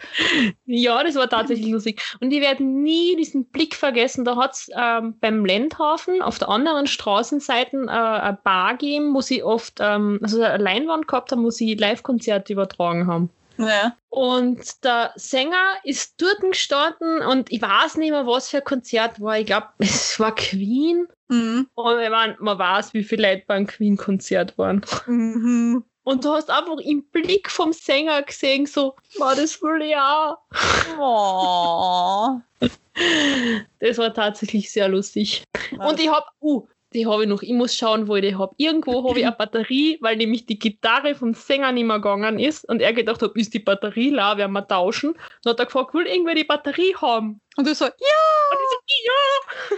Ja, das war tatsächlich lustig. Und ich werde nie diesen Blick vergessen. Da hat es ähm, beim Lendhafen auf der anderen Straßenseite äh, eine Bar gegeben, wo sie oft ähm, also eine Leinwand gehabt haben, wo sie Live-Konzerte übertragen haben. Ja. Und der Sänger ist dort gestanden und ich weiß nicht mehr, was für ein Konzert war. Ich glaube, es war Queen. Mhm. Und ich mein, man weiß, wie viele Leute beim Queen-Konzert waren. Mhm. Und du hast einfach im Blick vom Sänger gesehen, so, war das ich auch. Oh. Das war tatsächlich sehr lustig. Und ich habe, uh, die habe ich noch, ich muss schauen, wo ich die habe. Irgendwo habe ich eine Batterie, weil nämlich die Gitarre vom Sänger nicht mehr gegangen ist und er gedacht hat, ist die Batterie leer, werden wir tauschen. Dann hat er gefragt, will irgendwer die Batterie haben? Und du so, ja. Und ich so, ja!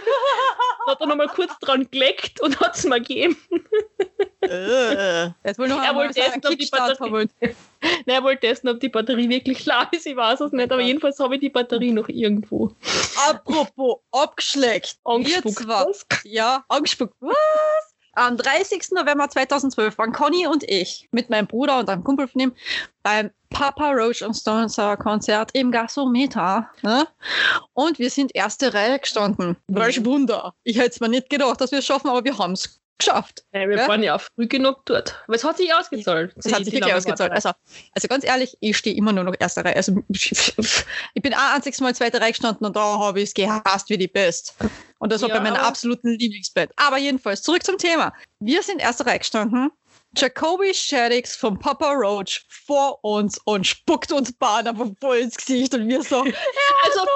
Dann hat er nochmal kurz dran geleckt und hat es mir gegeben. Äh. Er wollte essen, ob die Batterie-. Nein, er wollte testen, ob die Batterie wirklich leer ist. Ich weiß es nicht, aber jedenfalls habe ich die Batterie noch irgendwo. Apropos abgeschleckt. Angespuckt. Was? Ja, angespuckt. Was? Am 30. November 2012 waren Conny und ich mit meinem Bruder und einem Kumpel von ihm beim Papa Roach und Stones Konzert im Gasometer. Ne? Und wir sind erste Reihe gestanden. Welch Wunder. Ich hätte es mir nicht gedacht, dass wir es schaffen, aber wir haben es geschafft. Wir Ja? waren ja auch früh genug dort. Aber es hat sich ausgezahlt. Das hat sich wirklich ausgezahlt. Also, also ganz ehrlich, ich stehe immer nur noch erste Reihe. Also ich bin ein einziges Mal zweite Reihe gestanden und da habe ich es gehasst wie die Best. Und das war Ja, bei meiner aber- absoluten Lieblingsband. Aber jedenfalls, zurück zum Thema. Wir sind erste Reihe gestanden. Jacoby Shaddix vom Papa Roach vor uns und spuckt uns Bahn aber voll ins Gesicht und wir so, Also,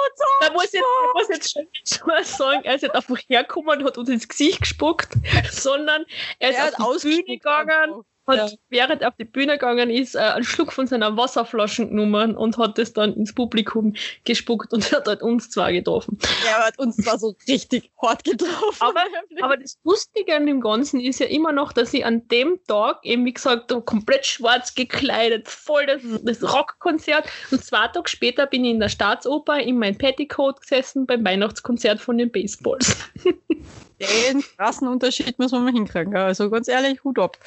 da muss ich, da muss jetzt schon, mal sagen, er ist nicht einfach hergekommen und hat uns ins Gesicht gespuckt, sondern er ist er auf die Bühne gegangen, einfach. Hat, Ja. während er auf die Bühne gegangen ist, äh, einen Schluck von seiner Wasserflasche genommen und hat das dann ins Publikum gespuckt und hat halt uns zwei getroffen. Er hat uns zwar so richtig hart getroffen. Aber, aber das Lustige an dem Ganzen ist ja immer noch, dass ich an dem Tag, eben wie gesagt, komplett schwarz gekleidet, voll das, das Rockkonzert und zwei Tage später bin ich in der Staatsoper in mein Petticoat gesessen beim Weihnachtskonzert von den Baseballs. den krassen Unterschied müssen wir mal hinkriegen. gell? Also ganz ehrlich, Hut ab.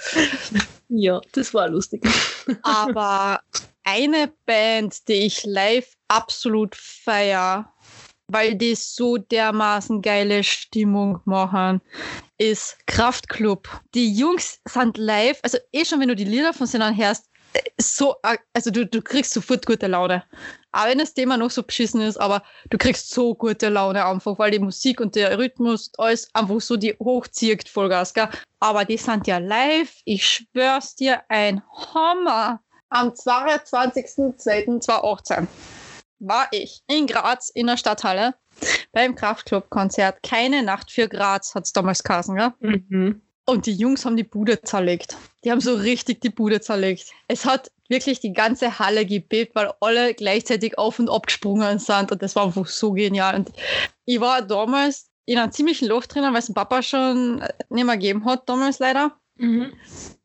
Ja, das war lustig. Aber eine Band, die ich live absolut feier, weil die so dermaßen geile Stimmung machen, ist Kraftklub. Die Jungs sind live, also eh schon, wenn du die Lieder von denen hörst, so, äh, also du, du kriegst sofort gute Laune. Auch wenn das Thema noch so beschissen ist, aber du kriegst so gute Laune einfach, weil die Musik und der Rhythmus alles einfach so die hochzieht, Vollgas, gell? Aber die sind ja live, ich schwör's dir, ein Hammer. Am 22.02.2018 war ich in Graz in der Stadthalle beim Kraftclub-Konzert. Keine Nacht für Graz hat's damals geheißen, gell? Mhm. Und die Jungs haben die Bude zerlegt. Die haben so richtig die Bude zerlegt. Es hat wirklich die ganze Halle gebebt, weil alle gleichzeitig auf und ab gesprungen sind. Und das war einfach so genial. Und ich war damals in einem ziemlichen Loch drinnen, weil es Papa schon nicht mehr gegeben hat, damals leider. Mhm.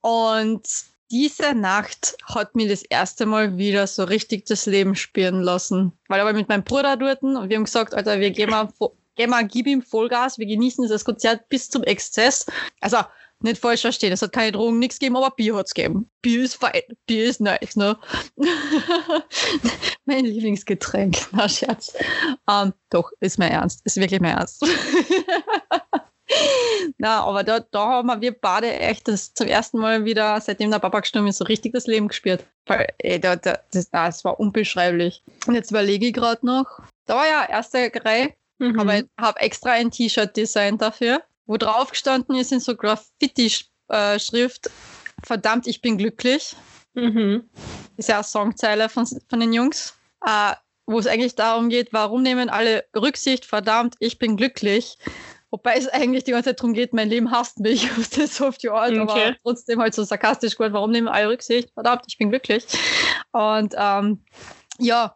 Und diese Nacht hat mir das erste Mal wieder so richtig das Leben spüren lassen. Weil ich war mit meinem Bruder dort und wir haben gesagt, Alter, wir gehen mal, mal gib ihm Vollgas, wir genießen dieses Konzert bis zum Exzess. Also, nicht falsch verstehen, es hat keine Drogen, nichts gegeben, aber Bier hat's gegeben. Bier ist fein, Bier ist nice, ne? mein Lieblingsgetränk, na Scherz. Ähm, doch, ist mein Ernst, ist wirklich mein Ernst. Na, aber da, da haben wir beide echt das zum ersten Mal wieder, seitdem der Papa gestorben ist, so richtig das Leben gespürt. Weil, ey, da, da, das, ah, das war unbeschreiblich. Und jetzt überlege ich gerade noch, da war ja erste Reihe, Mhm. aber ich habe extra ein T-Shirt designt dafür, wo drauf gestanden ist in so Graffiti-Schrift, verdammt, ich bin glücklich. Mhm. Ist ja eine Songzeile von, von den Jungs, äh, wo es eigentlich darum geht, warum nehmen alle Rücksicht, verdammt, ich bin glücklich. Wobei es eigentlich die ganze Zeit darum geht, mein Leben hasst mich, was das so auf die Art, aber Okay. trotzdem halt so sarkastisch gehört, warum nehmen alle Rücksicht, verdammt, ich bin glücklich. Und ähm, ja,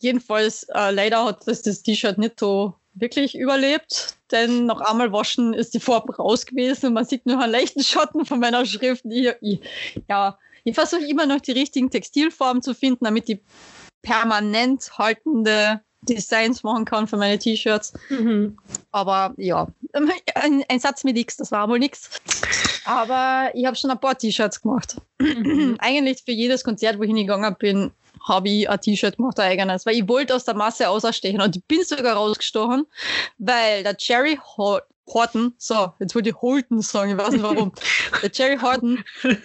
jedenfalls, äh, leider hat das, das T-Shirt nicht so wirklich überlebt, denn noch einmal waschen ist die Farbe raus gewesen und man sieht nur einen leichten Schatten von meiner Schrift. Ich, ich, ja, ich versuche immer noch die richtigen Textilformen zu finden, damit ich permanent haltende Designs machen kann für meine T-Shirts. Mhm. Aber ja, ein, ein Satz mit X, das war wohl nix. Aber ich habe schon ein paar T-Shirts gemacht. Mhm. Eigentlich für jedes Konzert, wo ich hingegangen bin, habe ich ein T-Shirt gemacht, ein eigenes, weil ich wollte aus der Masse auserstechen und ich bin sogar rausgestochen, weil der Jerry Hor- Horton, so, jetzt wollte ich Holton sagen, ich weiß nicht warum. Der Jerry Horton,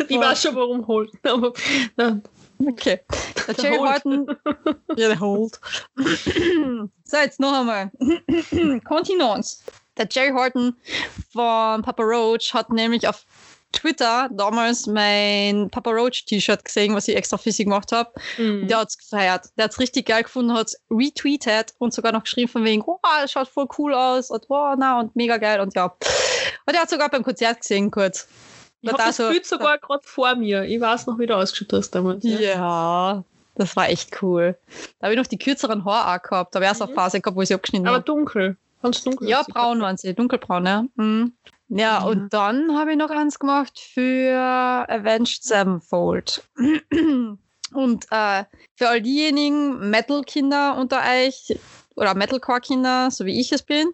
Ich weiß schon, warum holt. Aber okay, der Jerry Holt. Horton, ja, der Holt. so, jetzt noch einmal. Kontinence. Der Jerry Horton von Papa Roach hat nämlich auf Twitter damals mein Papa Roach T-Shirt gesehen, was ich extra für sie gemacht habe. Mhm. Der hat's gefeiert. Der hat's richtig geil gefunden, hat's retweetet und sogar noch geschrieben von wegen, oh, das schaut voll cool aus und oh, na und mega geil und ja. Und er hat sogar beim Konzert gesehen kurz. Ich da das so- Bild sogar gerade vor mir. Ich weiß noch, wie du ausgeschaut hast damals. Ja. Ja. das war echt cool. Da habe ich noch die kürzeren Haare auch gehabt. Da wäre es Mhm. Phase gehabt, wo ich sie abgeschnitten Aber habe. dunkel. Ganz dunkel. Ja, braun waren sie, dunkelbraun, ja. Mhm. Ja, Mhm. und dann habe ich noch eins gemacht für Avenged Sevenfold. Und äh, für all diejenigen Metal-Kinder unter euch, oder Metalcore-Kinder, so wie ich es bin,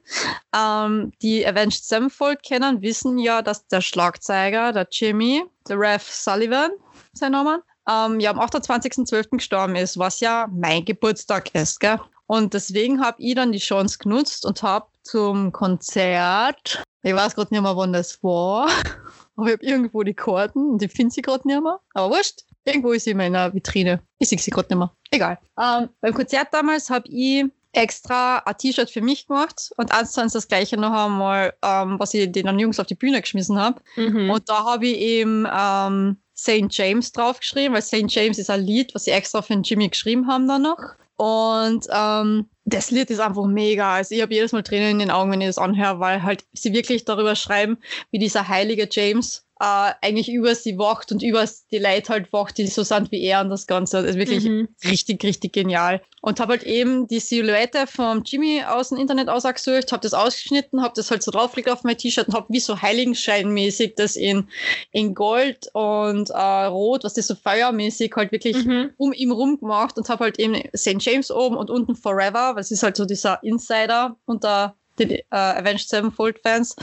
ähm, die Avenged Sevenfold kennen, wissen ja, dass der Schlagzeuger, der Jimmy, der Rev Sullivan, sein Name, ähm, ja am 28.12. gestorben ist, was ja mein Geburtstag ist, gell? Und deswegen habe ich dann die Chance genutzt und habe zum Konzert, ich weiß gerade nicht mehr, wann das war, aber ich habe irgendwo die Karten und ich finde sie gerade nicht mehr. Aber wurscht, irgendwo ist sie in meiner Vitrine. Ich sehe sie gerade nicht mehr. Egal. Ähm, beim Konzert damals habe ich extra ein T-Shirt für mich gemacht und eins zu eins das gleiche noch einmal, ähm, was ich den Jungs auf die Bühne geschmissen habe. Mhm. Und da habe ich eben ähm, St. James draufgeschrieben, weil St. James ist ein Lied, was sie extra für den Jimmy geschrieben haben dann noch. Und ähm, das Lied ist einfach mega. Also ich habe jedes Mal Tränen in den Augen, wenn ich das anhöre, weil halt sie wirklich darüber schreiben, wie dieser heilige James äh, eigentlich über sie wacht und über die Leute halt wacht, die so sind wie er und das Ganze. Das ist wirklich Mhm. richtig, richtig genial. Und habe halt eben die Silhouette vom Jimmy aus dem Internet ausgesucht, habe das ausgeschnitten, habe das halt so draufgelegt auf mein T-Shirt und habe wie so Heiligenscheinmäßig das in, in Gold und äh, Rot, was das so feuermäßig halt wirklich Mhm. um ihn rum gemacht und habe halt eben St. James oben und unten Forever, weil es ist halt so dieser Insider unter den äh, Avenged Sevenfold Fans.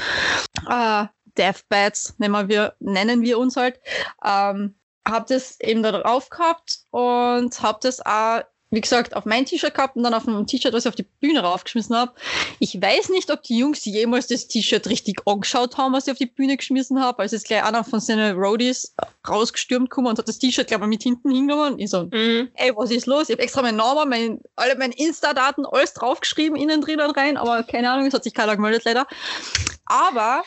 Äh, Deathbats nennen wir, nennen wir uns halt. Ähm, habe das eben da drauf gehabt und habe das auch, wie gesagt, auf mein T-Shirt gehabt und dann auf ein T-Shirt, was ich auf die Bühne raufgeschmissen habe. Ich weiß nicht, ob die Jungs jemals das T-Shirt richtig angeschaut haben, was ich auf die Bühne geschmissen habe. Also ist gleich einer von seinen Roadies rausgestürmt gekommen und hat das T-Shirt, glaube ich, mit hinten hingenommen. Ich so, Mhm. ey, was ist los? Ich habe extra meinen Namen, mein, alle meine Insta-Daten, alles draufgeschrieben, innen drin und rein, aber keine Ahnung, es hat sich keiner gemeldet, leider. Aber,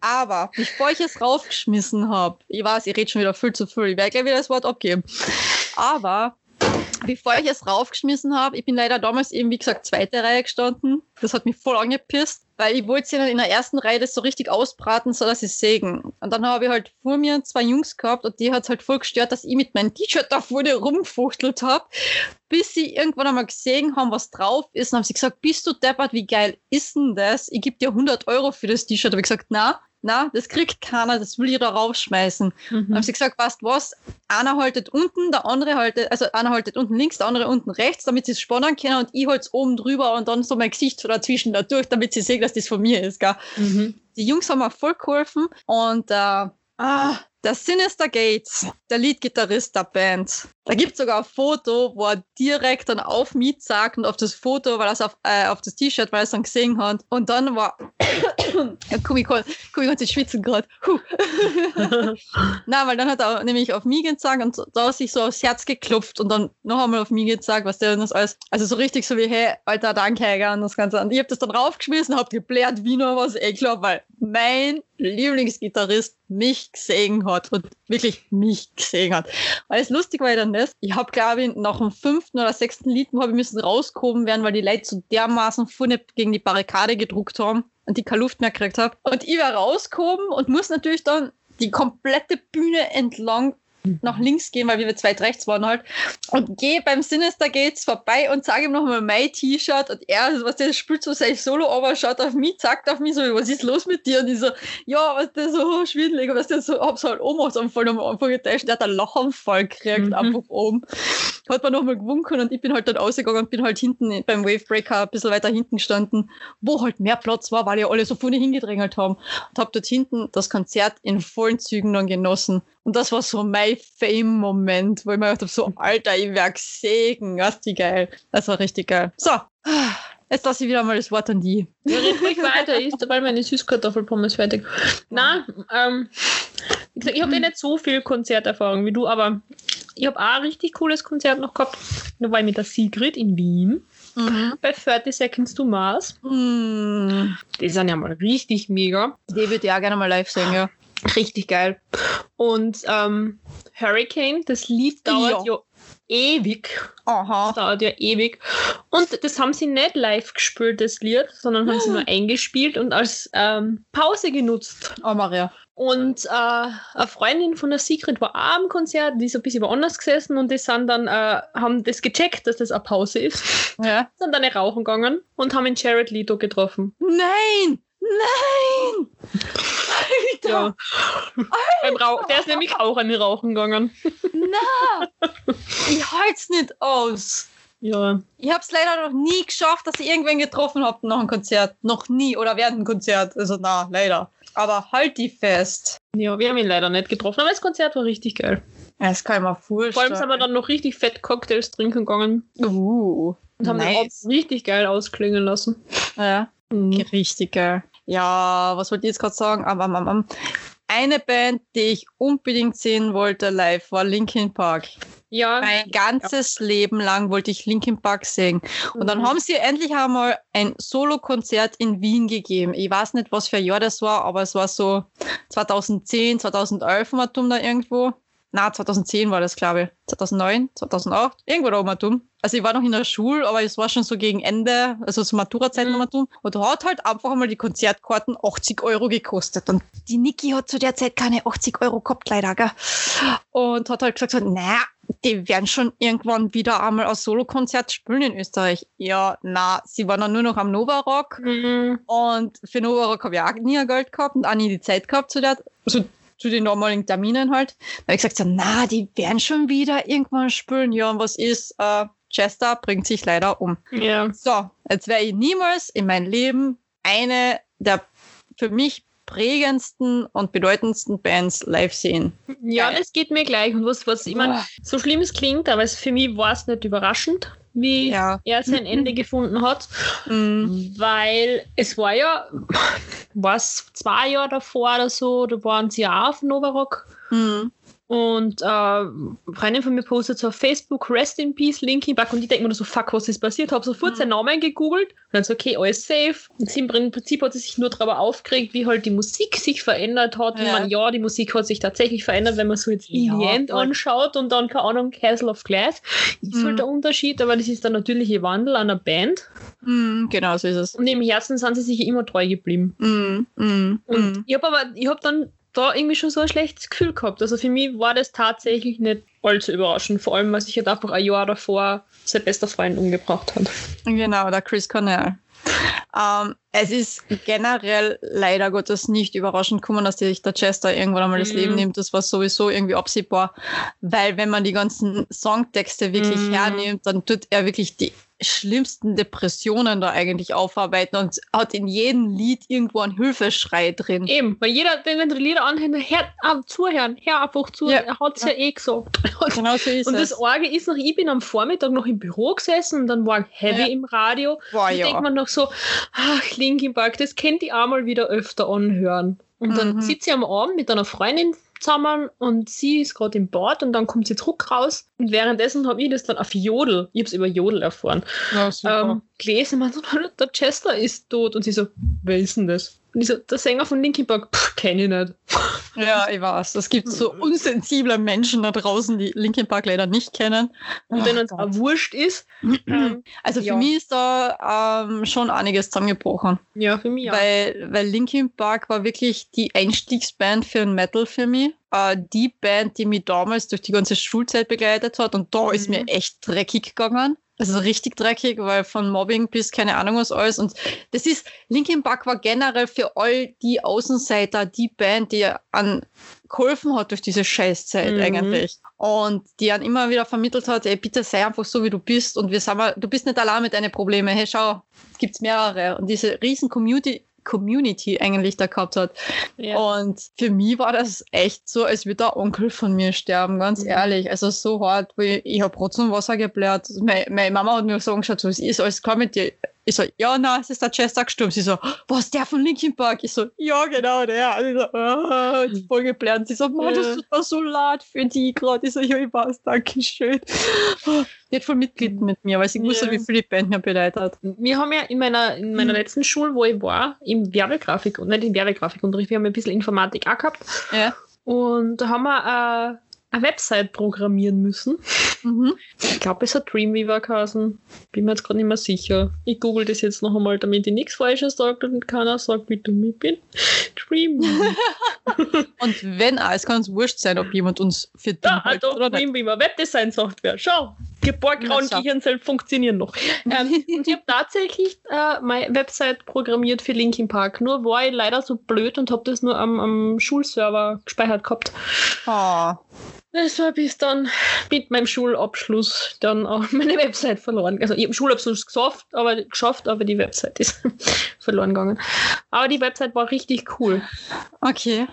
aber, bevor ich es raufgeschmissen habe, ich weiß, ich rede schon wieder viel zu viel, ich werde gleich wieder das Wort abgeben. Aber, bevor ich es raufgeschmissen habe, ich bin leider damals eben, wie gesagt, zweite Reihe gestanden. Das hat mich voll angepisst, weil ich wollte sie dann in der ersten Reihe das so richtig ausbraten, so dass sie sägen. Und dann habe ich halt vor mir zwei Jungs gehabt und die hat halt voll gestört, dass ich mit meinem T-Shirt da vorne rumfuchtelt habe, bis sie irgendwann einmal gesehen haben, was drauf ist. Und haben sie gesagt, bist du deppert, wie geil ist denn das? Ich gebe dir 100 Euro für das T-Shirt. habe ich gesagt, na, na, das kriegt keiner, das will ich da rausschmeißen. Dann haben Mhm. sie gesagt, weißt was, einer haltet unten, der andere haltet, also einer haltet unten links, der andere unten rechts, damit sie es spannen können und ich halte oben drüber und dann so mein Gesicht dazwischen da durch, damit sie sehen, dass das von mir ist, gell. Mhm. Die Jungs haben mir voll geholfen und äh, ah, der Sinister Gates, der Leadgitarrist der Band, da gibt es sogar ein Foto, wo er direkt dann auf mich sagt und auf das Foto, weil er es auf, äh, auf das T-Shirt, weil er es dann gesehen hat. Und dann war, ja, komm, ich kann, komm, ich kann jetzt schwitzen gerade. Na, weil dann hat er nämlich auf mich gezeigt und da hat sich so aufs Herz geklopft und dann noch einmal auf mich gezeigt, was der das alles, also so richtig so wie, hey, alter, danke, Heiger, und das Ganze. Und ich hab das dann raufgeschmissen, hab geblärt, wie noch was, eh klar, weil mein Lieblingsgitarrist mich gesehen hat und wirklich mich gesehen hat. Weil es lustig war ja dann das, ich habe glaube ich nach dem fünften oder sechsten Lied habe ich müssen rausgehoben werden, weil die Leute so dermaßen vorne gegen die Barrikade gedruckt haben und die keine Luft mehr gekriegt habe. Und ich war rausgehoben und muss natürlich dann die komplette Bühne entlang nach links gehen, weil wir zweit rechts waren halt. Und gehe beim Sinister Gates vorbei und sage ihm nochmal mein T-Shirt und er, was der spielt so sein Solo, aber schaut auf mich, sagt auf mich so, was ist los mit dir? Und ich so, ja, was der so schwindelig, was der so, hab's halt Ohnmachtsanfall am Anfang getäuscht, der hat einen Lachanfall gekriegt, Mhm. einfach oben. Hat man nochmal gewunken und ich bin halt dann ausgegangen und bin halt hinten beim Wavebreaker ein bisschen weiter hinten gestanden, wo halt mehr Platz war, weil ja alle so vorne hingedrängelt haben. Und hab dort hinten das Konzert in vollen Zügen dann genossen. Und das war so mein Fame-Moment, wo ich mir gedacht habe, so, Alter, ich wär gesegen, was wie geil. Das war richtig geil. So, jetzt lasse ich wieder mal das Wort an die. Ja, red ruhig weiter, ist dabei meine Süßkartoffelpommes fertig. Nein, ähm, wie gesagt, ich habe eh nicht so viel Konzerterfahrung wie du, aber ich habe auch ein richtig cooles Konzert noch gehabt. Da war ich mit der Sigrid in Wien bei 30 Seconds to Mars. Mm, Die sind ja mal richtig mega. die würde ich auch gerne mal live singen, ja. Richtig geil. Und ähm, Hurricane, das Lied dauert ja, ewig. Das Aha. dauert ja ewig. Und das haben sie nicht live gespielt, das Lied, sondern haben sie nur eingespielt und als ähm, Pause genutzt. Oh, Maria. Und äh, eine Freundin von der Sigrid war auch am Konzert, die ist ein bisschen woanders gesessen und die sind dann, äh, haben das gecheckt, dass das eine Pause ist, Ja. sind dann rauchen gegangen und haben in Jared Leto getroffen. Nein! Nein! Alter! Ja. Rauch, der ist nämlich auch an die Rauchen gegangen. Na! ich halt's nicht aus. Ja. Ich habe es leider noch nie geschafft, dass ich irgendwen getroffen habe nach einem Konzert. Noch nie oder während einem Konzert. Also na, leider. Aber halt die fest. Ja, wir haben ihn leider nicht getroffen, aber das Konzert war richtig geil. Ja, Das kann ich mir vorstellen. Vor allem sind wir dann noch richtig fett Cocktails trinken gegangen Uh, und haben den Abend nice. richtig geil ausklingen lassen. Ja, Mhm. richtig geil. Ja, was wollte ich jetzt gerade sagen? Am, am, am. Eine Band, die ich unbedingt sehen wollte live, war Linkin Park. Ja, Mein ganzes Leben lang wollte ich Linkin Park sehen. Und dann Mhm. haben sie endlich einmal ein Solo-Konzert in Wien gegeben. Ich weiß nicht, was für ein Jahr das war, aber es war so 2010, 2011 mal dumm da irgendwo. Na, 2010 war das, glaube ich. 2009, 2008, irgendwo da mal dumm. Also ich war noch in der Schule, aber es war schon so gegen Ende, also zur Maturazeit Mhm. mal dumm. Und da hat halt einfach einmal die Konzertkarten 80 Euro gekostet. Und die Niki hat zu der Zeit keine 80 Euro gehabt, leider, gell? Und hat halt gesagt, so, naja, die werden schon irgendwann wieder einmal ein Solo-Konzert spielen in Österreich. Ja, na, sie waren dann nur noch am Nova Rock. Mhm. Und für Nova Rock habe ich auch nie ein Geld gehabt und auch nie die Zeit gehabt zu der, also zu den normalen Terminen halt. Da habe ich gesagt, so, na, die werden schon wieder irgendwann spielen. Ja, und was ist? Äh, Chester bringt sich leider um. ja. So, jetzt werde ich niemals in meinem Leben eine der für mich prägendsten und bedeutendsten Bands live sehen. Ja, das geht mir gleich. Und was, was ich meine, so schlimm es klingt, aber es, für mich war es nicht überraschend, wie Ja. er sein Ende gefunden hat. Mm, Weil es war ja, was, zwei Jahre davor oder so, da waren sie auch auf Novarock. mm, Und äh, eine Freundin von mir postet so auf Facebook, Rest in Peace, Linkin Park. Und ich denke mir nur so, fuck, was ist passiert? Habe sofort Mhm. seinen Namen gegoogelt. Und dann so, okay, alles safe. Und sie im Prinzip hat sie sich nur darüber aufgeregt, wie halt die Musik sich verändert hat. Wie Ja. man, ja, die Musik hat sich tatsächlich verändert, wenn man so jetzt Ja, In the End voll. anschaut und dann, keine Ahnung, Castle of Glass. Ist Mhm. halt der Unterschied, aber das ist der natürliche Wandel einer Band. mm, genau, so ist es. Und im Herzen sind sie sich immer treu geblieben. Mm, mm, Und mm. ich habe aber, ich habe dann da irgendwie schon so ein schlechtes Gefühl gehabt. Also für mich war das tatsächlich nicht allzu überraschend. Vor allem, weil sich halt einfach ein Jahr davor sein bester Freund umgebracht hat. Genau, der Chris Cornell. Ähm, es ist generell leider Gottes nicht überraschend gekommen, dass sich der Chester irgendwann einmal das Mhm. Leben nimmt. Das war sowieso irgendwie absehbar, weil wenn man die ganzen Songtexte wirklich Mhm. hernimmt, dann tut er wirklich die schlimmsten Depressionen da eigentlich aufarbeiten und hat in jedem Lied irgendwo einen Hilfeschrei drin. Eben, weil jeder, wenn, du die Lieder anhörst, hör ah, zuhören, hör einfach zu, Ja. er hat es ja. eh gesagt. Genau so ist Und es. das Orge ist noch, ich bin am Vormittag noch im Büro gesessen und dann war Heavy Ja. im Radio. Und ja. denkt man noch so, ach, Linkin Park, das kennt ich auch mal wieder öfter anhören. Und dann Mhm. sitzt sie am Abend mit einer Freundin zusammen und sie ist gerade im Bad und dann kommt sie zurück raus. Und währenddessen habe ich das dann auf Jodel, ich habe es über Jodel erfahren, Ja, super. ähm, gelesen. Man so, der Chester ist tot. Und sie so, wer ist denn das? Und ich so, der Sänger von Linkin Park, pff, kenn ich nicht. ja, ich weiß. Es gibt so unsensible Menschen da draußen, die Linkin Park leider nicht kennen. Und wenn uns Gott. auch wurscht ist, ähm, Also für Ja. mich ist da ähm, schon einiges zusammengebrochen. ja, für mich auch. Weil, weil Linkin Park war wirklich die Einstiegsband für den Metal für mich. Äh, die Band, die mich damals durch die ganze Schulzeit begleitet hat. Und da ist Mhm. mir echt dreckig gegangen. Also richtig dreckig, weil von Mobbing bis keine Ahnung was alles. Und das ist, Linkin Park war generell für all die Außenseiter die Band, die an geholfen hat durch diese Scheißzeit Mhm. eigentlich. Und die an immer wieder vermittelt hat, ey, bitte sei einfach so, wie du bist. Und wir sagen mal, du bist nicht allein mit deinen Problemen. Hey, schau, es gibt mehrere. Und diese riesen Community, Community eigentlich da gehabt hat. ja. Und für mich war das echt so, als würde der Onkel von mir sterben, ganz Mhm. ehrlich. Also so hart, weil ich habe trotzdem Wasser geblärt. Meine, meine Mama hat mir so angeschaut, so, es ist alles klar mit dir. Ich so, ja, na, es ist der Chester gestorben. Sie so, was, der von Linkin Park? Ich so, ja, genau, der. Und ich so, ah, jetzt voll. Und sie so, Mann, das mir so leid für die gerade. Ich so, ja, ich weiß, danke schön. Die hat voll mitgelitten mit mir, weil sie gewusst hat, Ja. wie viel die Band mir beleidigt hat. Wir haben ja in meiner, in meiner Mhm. letzten Schule, wo ich war, im Werbegrafik, nicht im Werbegrafikunterricht, wir haben ein bisschen Informatik auch gehabt. Ja. Und da haben wir äh, eine Website programmieren müssen. Mhm. Ich glaube, es hat Dreamweaver geheißen. Bin mir jetzt gerade nicht mehr sicher. Ich google das jetzt noch einmal, damit ich nichts Falsches sage und keiner sagt, wie dumm ich bin. Dreamweaver. Und wenn auch, es kann uns wurscht sein, ob jemand uns für dumm da, hält also oder. Dreamweaver, Webdesign-Software. Schau, Geborgrauen. Gehirnzellen funktionieren noch. ähm, und ich habe tatsächlich äh, meine Website programmiert für Linkin Park. Nur war ich leider so blöd und habe das nur am, am Schulserver gespeichert gehabt. Oh. Das war bis dann mit meinem Schulabschluss dann auch meine Website verloren. Also ich habe Schulabschluss geschafft, aber geschafft, aber die Website ist verloren gegangen. Aber die Website war richtig cool. Okay.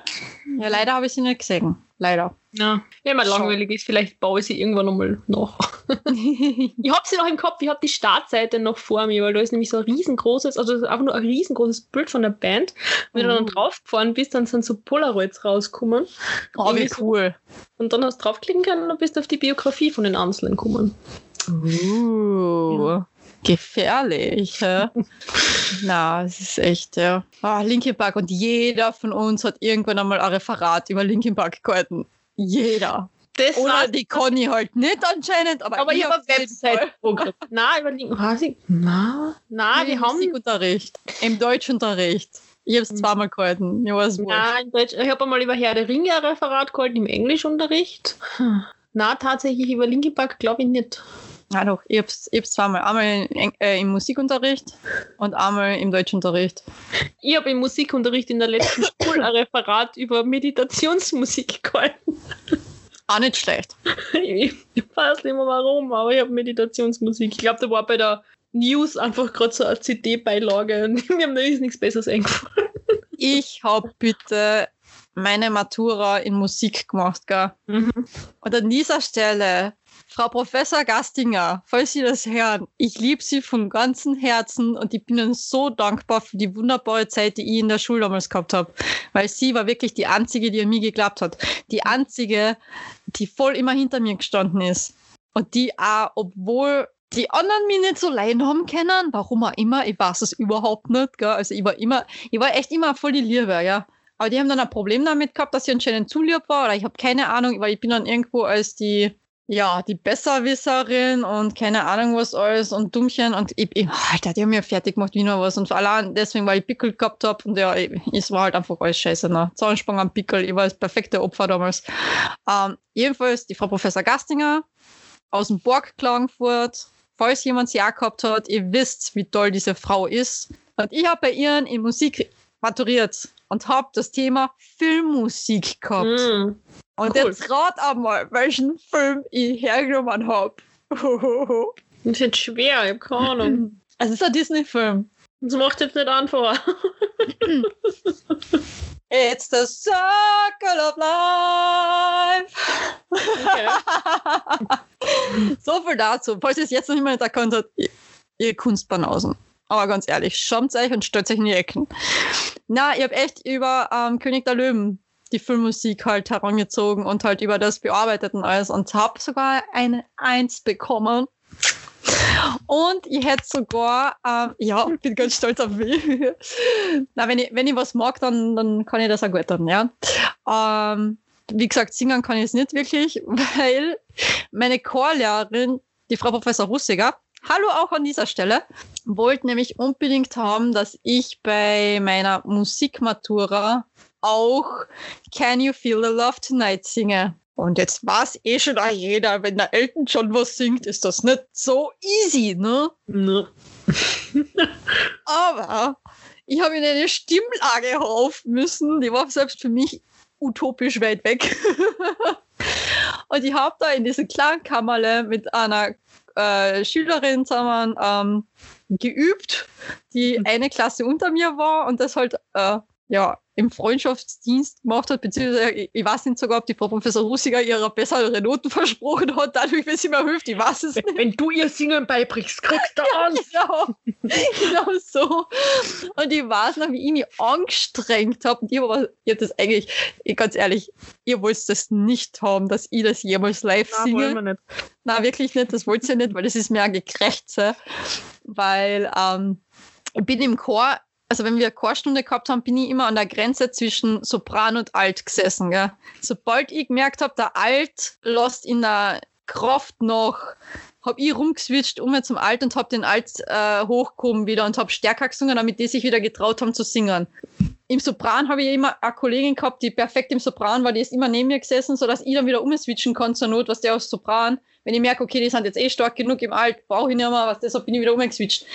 Ja, leider habe ich sie nicht gesehen. Leider. Ja, wenn man langweilig ist, vielleicht baue ich sie irgendwann nochmal nach. ich habe sie noch im Kopf, ich habe die Startseite noch vor mir, weil da ist nämlich so ein riesengroßes, also einfach nur ein riesengroßes Bild von der Band. Wenn du dann Mhm. draufgefahren bist, dann sind so Polaroids rausgekommen. Oh, wie Irgendwie so- cool. Und dann hast du draufklicken können und dann bist du auf die Biografie von den Einzelnen gekommen. Uh, gefährlich. hä? Na, es ist echt, ja. Ah, Linkin Park und jeder von uns hat irgendwann einmal ein Referat über Linkin Park gehalten. Jeder. Das Oder war die Conny halt nicht anscheinend, aber, aber ich Fall. Website-Programm. Nein, überlegen. Was ich? Na, na, Im wir haben. Musikunterricht, im Deutschunterricht. Ich habe es Mhm. zweimal gehalten. Mir war es wurscht. Na, in Deutsch, ich habe einmal über Herr der Ringe ein Referat gehalten im Englischunterricht. Na, tatsächlich über Linkin Park glaube ich nicht. Ja, doch, ich habe es ich hab's zweimal. Einmal in, äh, im Musikunterricht und einmal im Deutschunterricht. Ich habe im Musikunterricht in der letzten Schule ein Referat über Meditationsmusik gehalten. Auch nicht schlecht. Ich weiß nicht mehr warum, aber ich habe Meditationsmusik. Ich glaube, da war bei der News einfach gerade so eine CD-Beilage und mir haben da ist nichts Besseres eingefallen. Ich habe bitte meine Matura in Musik gemacht, gell? Mhm. Und an dieser Stelle, Frau Professor Gastinger, falls Sie das hören, ich liebe Sie von ganzem Herzen und ich bin Ihnen so dankbar für die wunderbare Zeit, die ich in der Schule damals gehabt habe. Weil sie war wirklich die Einzige, die an mich geglaubt hat. Die Einzige, die voll immer hinter mir gestanden ist. Und die auch, obwohl die anderen mich nicht so leiden haben können, warum auch immer, ich weiß es überhaupt nicht, gell? Also ich war immer, ich war echt immer voll die Liebe, ja. Aber die haben dann ein Problem damit gehabt, dass ich anscheinend zu lieb war, oder ich habe keine Ahnung, weil ich bin dann irgendwo als die, ja, die Besserwisserin und keine Ahnung was alles und Dummchen und ich, ich Alter, die haben mir fertig gemacht wie nur was und allein deswegen, weil ich Pickel gehabt habe und ja, ich, es war halt einfach alles scheiße, ne? Zahnsprung am Pickel, ich war das perfekte Opfer damals. Ähm, jedenfalls die Frau Professor Gastinger aus dem Borg Klagenfurt, falls jemand sie auch gehabt hat, ihr wisst, wie toll diese Frau ist. Und ich habe bei ihr in Musik maturiert und habe das Thema Filmmusik gehabt. Mhm. Und cool. jetzt rat einmal, welchen Film ich hergenommen habe. Das ist jetzt schwer, ich habe keine Ahnung. Es ist ein Disney-Film. Das macht jetzt nicht einfach. It's the circle of life. Okay. so viel dazu. Falls ihr es jetzt noch niemand erkannt habt, ihr Kunstbanausen. Aber ganz ehrlich, schaut euch und stellt euch in die Ecken. Na, ich habe echt über ähm, König der Löwen die Filmmusik halt herangezogen und halt über das bearbeitet und alles und habe sogar eine Eins bekommen. Und ich hätte sogar, ähm, ja, bin ganz stolz auf mich. Na, wenn ich, wenn ich was mag, dann, dann kann ich das auch gut dann, ja. Ähm, wie gesagt, singen kann ich es nicht wirklich, weil meine Chorlehrerin, die Frau Professor Russiger, hallo auch an dieser Stelle, wollte nämlich unbedingt haben, dass ich bei meiner Musikmatura auch Can You Feel the Love Tonight singe. Und jetzt weiß eh schon jeder, wenn der Elton John was singt, ist das nicht so easy, ne? Ne. Aber ich habe in eine Stimmlage rauf müssen, die war selbst für mich utopisch weit weg. Und ich habe da in diese Klangkammerle mit einer äh, Schülerin zusammen ähm, geübt, die eine Klasse unter mir war und das halt äh, ja im Freundschaftsdienst gemacht hat, beziehungsweise ich, ich weiß nicht sogar, ob die Frau Professor Russiger ihrer bessere Noten versprochen hat, dadurch, wenn sie mir hilft, ich weiß es nicht. Wenn du ihr Singen beibringst, kriegst du an. Genau, genau so. Und ich weiß noch, wie ich mich angestrengt habe. Und ich habe das eigentlich, ich, ganz ehrlich, ihr wollt das nicht haben, dass ich das jemals live Nein, wollen singe. wir nicht. Nein, wirklich nicht, das wollt ihr nicht, weil das ist mir ein Gekrächze. Weil ähm, ich bin im Chor, also wenn wir Chorstunde gehabt haben, bin ich immer an der Grenze zwischen Sopran und Alt gesessen. Gell? Sobald ich gemerkt habe, der Alt lässt in der Kraft noch, habe ich rumgeswitcht um zum Alt und habe den Alt äh, hochgehoben wieder und habe stärker gesungen, damit die sich wieder getraut haben zu singen. Im Sopran habe ich immer eine Kollegin gehabt, die perfekt im Sopran war, die ist immer neben mir gesessen, sodass ich dann wieder umswitchen kann zur Not, was der aus Sopran. Wenn ich merke, okay, die sind jetzt eh stark genug im Alt, brauche ich nicht mehr, was deshalb bin ich wieder umgeswitcht.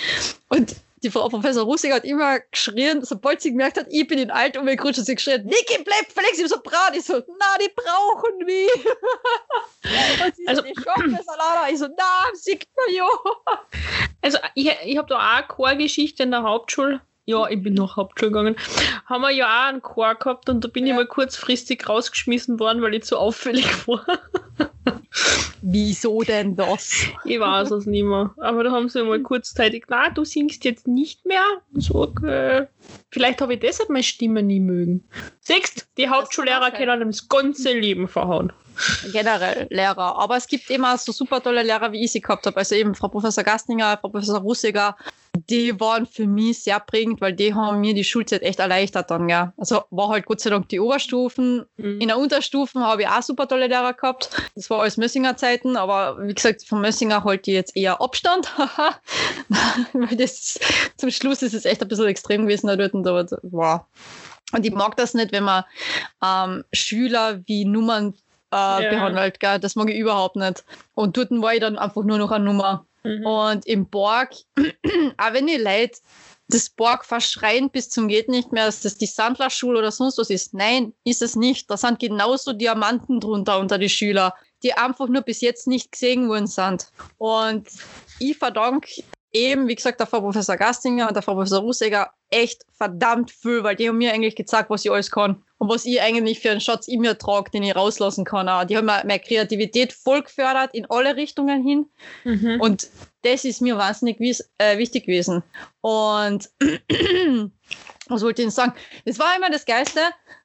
Und die Frau Professor Russig hat immer geschrien, sobald sie gemerkt hat, ich bin in alt und mir hat sie geschrien, Niki, bleib flexibel, so brat. Ich so, na, die brauchen mich. und sie Also- so, das alleine. Ich so, na, sieht man ja. Also ich, ich habe da auch eine Chorgeschichte in der Hauptschule. Ja, ich bin nach Hauptschule gegangen. Haben wir ja auch einen Chor gehabt und da bin ich Ja. mal kurzfristig rausgeschmissen worden, weil ich zu auffällig war. Wieso denn das? Ich weiß es nicht mehr. Aber da haben sie mal kurzzeitig, na, du singst jetzt nicht mehr. So, okay. Vielleicht habe ich deshalb meine Stimme nie mögen. Siehst, die Hauptschullehrer können einem das ganze Leben verhauen. generell Lehrer. Aber es gibt immer so super tolle Lehrer, wie ich sie gehabt habe. Also eben Frau Professor Gastinger, Frau Professor Russiger, die waren für mich sehr prägend, weil die haben mir die Schulzeit echt erleichtert dann, ja. Also war halt Gott sei Dank die Oberstufen. Mhm. In der Unterstufen habe ich auch super tolle Lehrer gehabt. Das war alles Mössinger Zeiten, aber wie gesagt, von Mössinger halte ich jetzt eher Abstand. weil das zum Schluss ist es echt ein bisschen extrem gewesen da dort. Aber wow. Und ich mag das nicht, wenn man ähm, Schüler wie Nummern äh, Ja. behandelt. Gell? Das mag ich überhaupt nicht. Und dort war ich dann einfach nur noch eine Nummer. Mhm. Und im Borg, auch wenn die Leute das Borg verschreien bis zum geht nicht mehr, dass das die Sandlerschule oder sonst was ist. Nein, ist es nicht. Da sind genauso Diamanten drunter unter die Schüler, die einfach nur bis jetzt nicht gesehen worden sind. Und ich verdanke eben, wie gesagt, der Frau Professor Gastinger und der Frau Professor Ruseger echt verdammt viel, weil die haben mir eigentlich gezeigt, was ich alles kann und was ich eigentlich für einen Schatz in mir trage, den ich rauslassen kann. Auch. Die haben mir meine Kreativität voll gefördert in alle Richtungen hin. Mhm. Und das ist mir wahnsinnig äh, wichtig gewesen. Und was wollte ich denn sagen? Das war immer das Geilste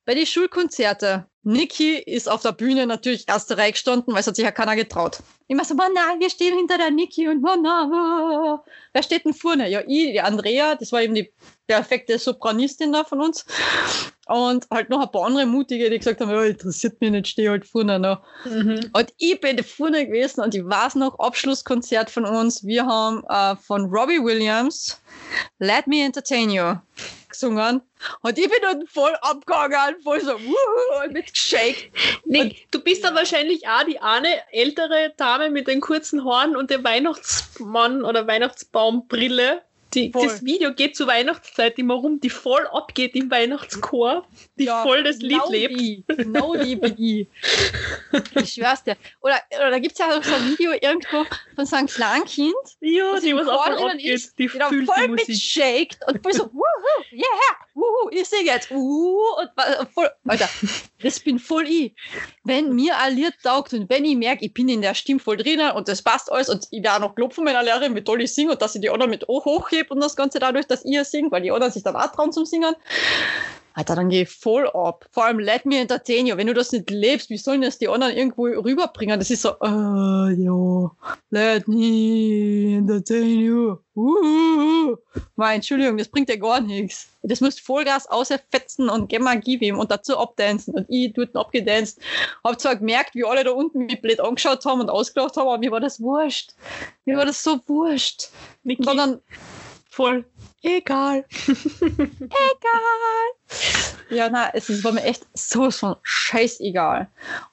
bei den Schulkonzerten. Niki ist auf der Bühne natürlich erste Reihe gestanden, weil es hat sich ja keiner getraut. Immer so, Mann, nein, wir stehen hinter der Niki und Mann, nein, wer steht denn vorne? Ja, ich, die Andrea, das war eben die perfekte Sopranistin da von uns. Und halt noch ein paar andere Mutige, die gesagt haben, ja, interessiert mich nicht, stehe halt vorne noch. Mhm. Und ich bin vorne gewesen und ich weiß noch, Abschlusskonzert von uns. Wir haben äh, von Robbie Williams Let Me Entertain You gesungen. Und ich bin dann voll abgegangen, voll so, wuhu, mit geschakt. Nick, du bist dann wahrscheinlich auch die eine ältere Dame mit den kurzen Haaren und der Weihnachtsmann oder Weihnachtsbaumbrille. Die, das Video geht zur Weihnachtszeit immer rum, die voll abgeht im Weihnachtschor, die Ja, voll das Lied genau lebt. Die, genau die bin ich. Ich schwör's dir. Oder, oder da gibt's ja auch so ein Video irgendwo von so einem Kleinkind, Ja, die was auch abgeht, ist, die fühlt voll die mit Musik. shakt und voll so, wuhu, yeah, wuhu, ich sing jetzt, wuhu, und voll, Alter, das bin voll ich. Wenn mir ein Lied taugt und wenn ich merke, ich bin in der Stimme voll drinnen und das passt alles und ich werde auch noch gelobt von meiner Lehrerin, wie toll ich singe und dass ich die anderen mit O hochhebe und das Ganze dadurch, dass ich singe, weil die anderen sich dann auch trauen zum Singen. Alter, dann geh voll ab. Vor allem Let Me Entertain You. Wenn du das nicht lebst, wie sollen das die anderen irgendwo rüberbringen? Das ist so, äh, ja, Let Me Entertain You. Uh, Mein, Entschuldigung, das bringt ja gar nichts. Das musst Vollgas außerfetzen und geh mal gib ihm und dazu abdancen. Und ich dort abgedanced. Hab zwar gemerkt, wie alle da unten mich blöd angeschaut haben und ausgelacht haben, aber mir war das wurscht. Mir war das so wurscht. Niki, Und dann, voll. egal. egal. Ja, na, es ist, war mir echt sowas von scheißegal.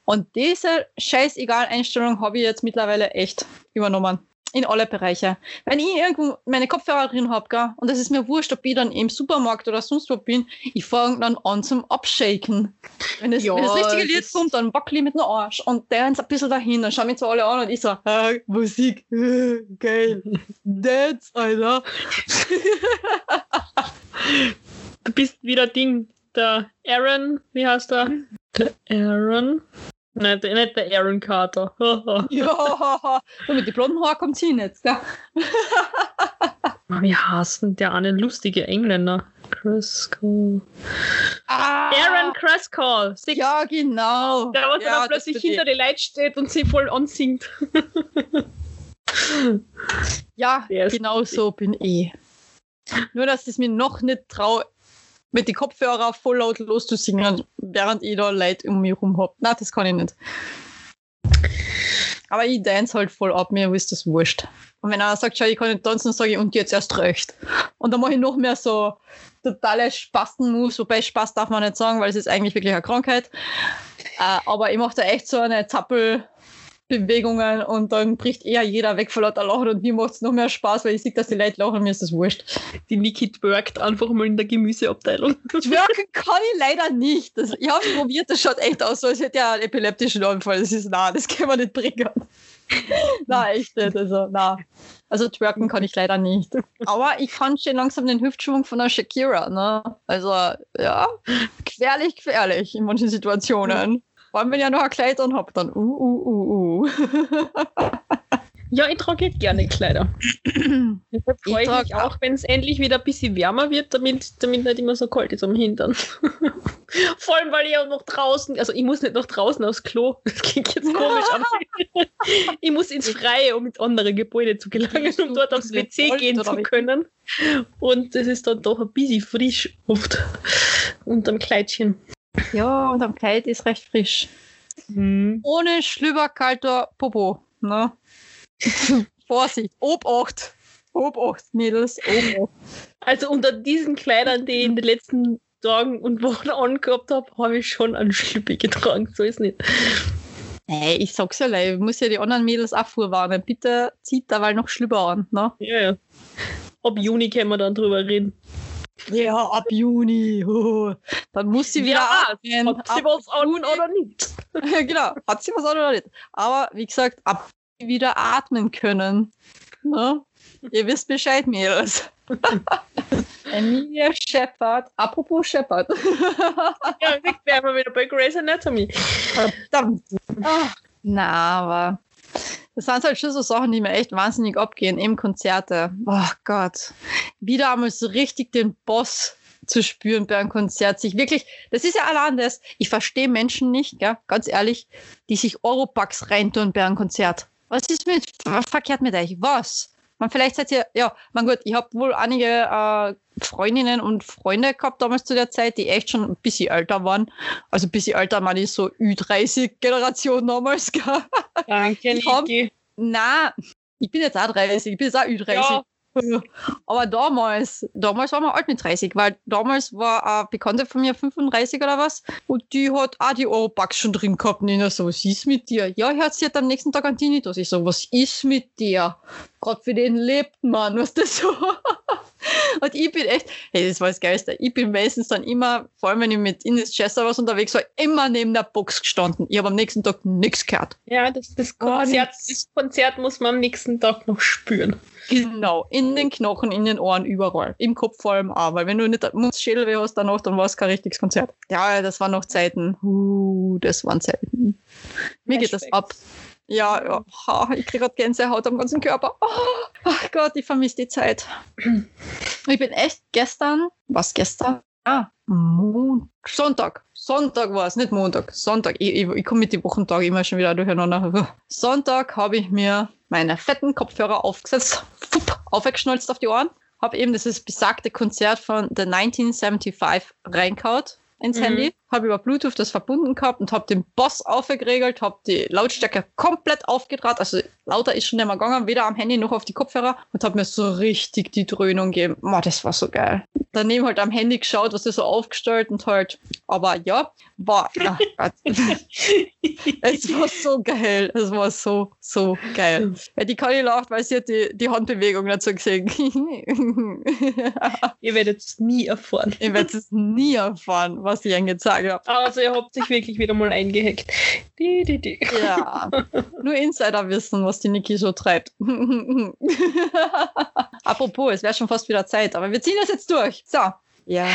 Und diese scheißegal-Einstellung habe ich jetzt mittlerweile echt übernommen. In alle Bereiche. Wenn ich irgendwo meine Kopfhörer drin habe, und es ist mir wurscht, ob ich dann im Supermarkt oder sonst wo bin, ich fange dann an zum Abshaken. Wenn, es, Ja, wenn das richtige Lied kommt, dann wackel ich mit dem Arsch und dance ein bisschen dahin, dann schauen mich so alle an und ich so, äh, Musik, geil, dance, Alter. Du bist wieder Ding, der Aaron, wie heißt der? Der Aaron? Nein, nicht der Aaron Carter. Ja, so mit den blonden Haaren kommt hin jetzt. Gell? Wie heißt denn der eine lustige Engländer? Chris Cole. Ah, Aaron. Six. Ja, genau. Der, was ja, dann plötzlich hinter die Leute steht und sie voll ansingt. Ja, genau so bin ich. Nur, dass ich mir noch nicht traue, mit den Kopfhörer voll laut loszusingen, während ich da Leute um mich herum hab. Nein, das kann ich nicht. Aber ich dance halt voll ab, mir ist das wurscht. Und wenn einer sagt, schau, ich kann nicht tanzen, dann sage ich, und jetzt erst recht. Und dann mache ich noch mehr so totale Spasten-Moves, wobei Spaß darf man nicht sagen, weil es ist eigentlich wirklich eine Krankheit. Äh, aber ich mache da echt so eine Zappel, Handbewegungen und dann bricht eher jeder weg vor lauter Lachen und mir macht es noch mehr Spaß, weil ich sehe, dass die Leute lachen, mir ist das wurscht. Die Niki twerkt einfach mal in der Gemüseabteilung. Twerken kann ich leider nicht. Das, ich habe probiert, das schaut echt aus, so als hätte er einen epileptischen Anfall. Das ist nah, das kann man nicht bringen. na, echt nicht. Also, na. Also twerken kann ich leider nicht. Aber ich kann schon langsam den Hüftschwung von der Shakira. Ne? Also, ja, gefährlich, gefährlich in manchen Situationen. Vor allem, wenn ich ja noch ein Kleid anhabe, dann uh, uh, uh, uh. Ja, ich trage gerne Kleider. Deshalb freue ich, trage mich auch, wenn es endlich wieder ein bisschen wärmer wird, damit, damit nicht immer so kalt ist am Hintern. Vor allem, weil ich auch noch draußen, also ich muss nicht noch draußen aufs Klo. Das klingt jetzt komisch, aber ich muss ins Freie, um ins andere Gebäude zu gelangen, um dort aufs WC gehen zu können. Und es ist dann doch ein bisschen frisch oft unterm Kleidchen. Ja, und am Kleid ist recht frisch. Ohne schlüberkalter Popo. Ne? Vorsicht, Obacht. Obacht, Mädels, Obacht. Also unter diesen Kleidern, die ich in den letzten Tagen und Wochen angehabt habe, habe ich schon einen Schlüppi getragen. So ist nicht. Hey, ich sag's ja leid, ich muss ja die anderen Mädels auch vorwarnen. Bitte zieht da mal noch Schlüpper an, ne? Ja, ja. Ab Juni können wir dann drüber reden. Ja, ab Juni. Oh. Dann muss sie wieder Ja, atmen. Ob sie Ab was an oder nicht. genau, hat sie was an oder nicht. Aber wie gesagt, ab wieder atmen können. Ne? Ihr wisst Bescheid, Mädels. Emilia Shepard. Apropos Shepard. Ja, wären wir wieder bei Grey's Anatomy. Verdammt. Ach, na, aber das sind halt schon so Sachen, die mir echt wahnsinnig abgehen. Eben Konzerte. Oh Gott. Wieder einmal so richtig den Boss zu spüren bei einem Konzert. Sich wirklich, das ist ja allein das. Ich verstehe Menschen nicht, gell, ganz ehrlich, die sich Eurobucks reintun bei einem Konzert. Was ist mit, was verkehrt mit euch? Was? Man, vielleicht seid ihr, ja, mein Gott, ich habe wohl einige äh, Freundinnen und Freunde gehabt damals zu der Zeit, die echt schon ein bisschen älter waren. Also ein bisschen älter, meine ich so Ü30-Generation damals. Gell? Danke, Niki. Na, ich bin jetzt auch 30, ich bin jetzt auch Ü30. Ja. Aber damals, damals waren wir alt mit 30, weil damals war eine Bekannte von mir 35 oder was und die hat auch die Eurobucks schon drin gehabt. Nur so, was ist mit dir? Ja, hört sie hat am nächsten Tag an Tinnitus. Ich so, was ist mit dir? Gott für den lebt man, was das so? Und ich bin echt, hey, das war das Geilste. Ich bin meistens dann immer, vor allem wenn ich mit Ines Chester was unterwegs war, immer neben der Box gestanden. Ich habe am nächsten Tag nichts gehört. Ja, das, das, Konzert, das Konzert muss man am nächsten Tag noch spüren. Genau, in den Knochen, in den Ohren, überall. Im Kopf vor allem auch, weil wenn du nicht Mundschädelweh hast danach, dann war es kein richtiges Konzert. Ja, das waren noch Zeiten. Uh, das waren Zeiten. Mir geht das ab. Ja, ja. Ich kriege gerade Gänsehaut am ganzen Körper. Oh, ach Gott, ich vermisse die Zeit. Ich bin echt gestern, was gestern? Ah, Mon Sonntag. Sonntag war es, nicht Montag. Sonntag. Ich, ich, ich komme mit den Wochentage immer schon wieder durcheinander. Sonntag habe ich mir meine fetten Kopfhörer aufgesetzt, fupp, aufgeschnalzt auf die Ohren, habe eben dieses besagte Konzert von The 1975 reinkaut ins Mhm. Handy, habe über Bluetooth das verbunden gehabt und habe den Boss aufgeregelt, habe die Lautstärke komplett aufgedraht, also lauter ist schon nicht mehr gegangen, weder am Handy noch auf die Kopfhörer und habe mir so richtig die Dröhnung gegeben. Boah, das war so geil. Daneben halt am Handy geschaut, was ist so aufgestellt und halt, aber ja, war, ach Gott. es war so geil, es war so, so geil. Ja, die Conny lacht, weil sie hat die, die Handbewegung dazu gesehen. Ihr werdet es nie erfahren. Ihr werdet es nie erfahren, was ich ihnen gezeigt habe. Also ihr habt sich wirklich wieder mal eingehackt. Die, die, die. Ja, nur Insider wissen, was die Niki so treibt. Apropos, es wäre schon fast wieder Zeit, aber wir ziehen das jetzt durch. So, ja,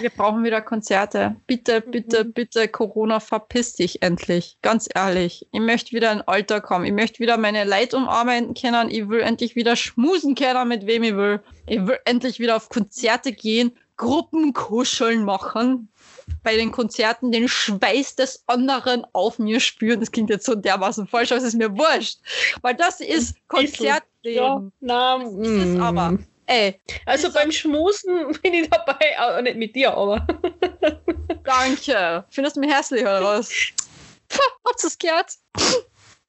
wir brauchen wieder Konzerte. Bitte, bitte, bitte, Corona, verpiss dich endlich. Ganz ehrlich, ich möchte wieder in Alltag kommen. Ich möchte wieder meine Leid umarbeiten können. Ich will endlich wieder schmusen können, mit wem ich will. Ich will endlich wieder auf Konzerte gehen, Gruppenkuscheln machen bei den Konzerten den Schweiß des anderen auf mir spüren. Das klingt jetzt so dermaßen falsch, aber es ist mir wurscht. Weil das ist Konzertleben. Ja, na, Das ist es mm. aber. Ey, Also beim Schmusen bin ich dabei, aber nicht mit dir, aber. danke. Findest du mich hässlich oder was? Habt ihr es gehört?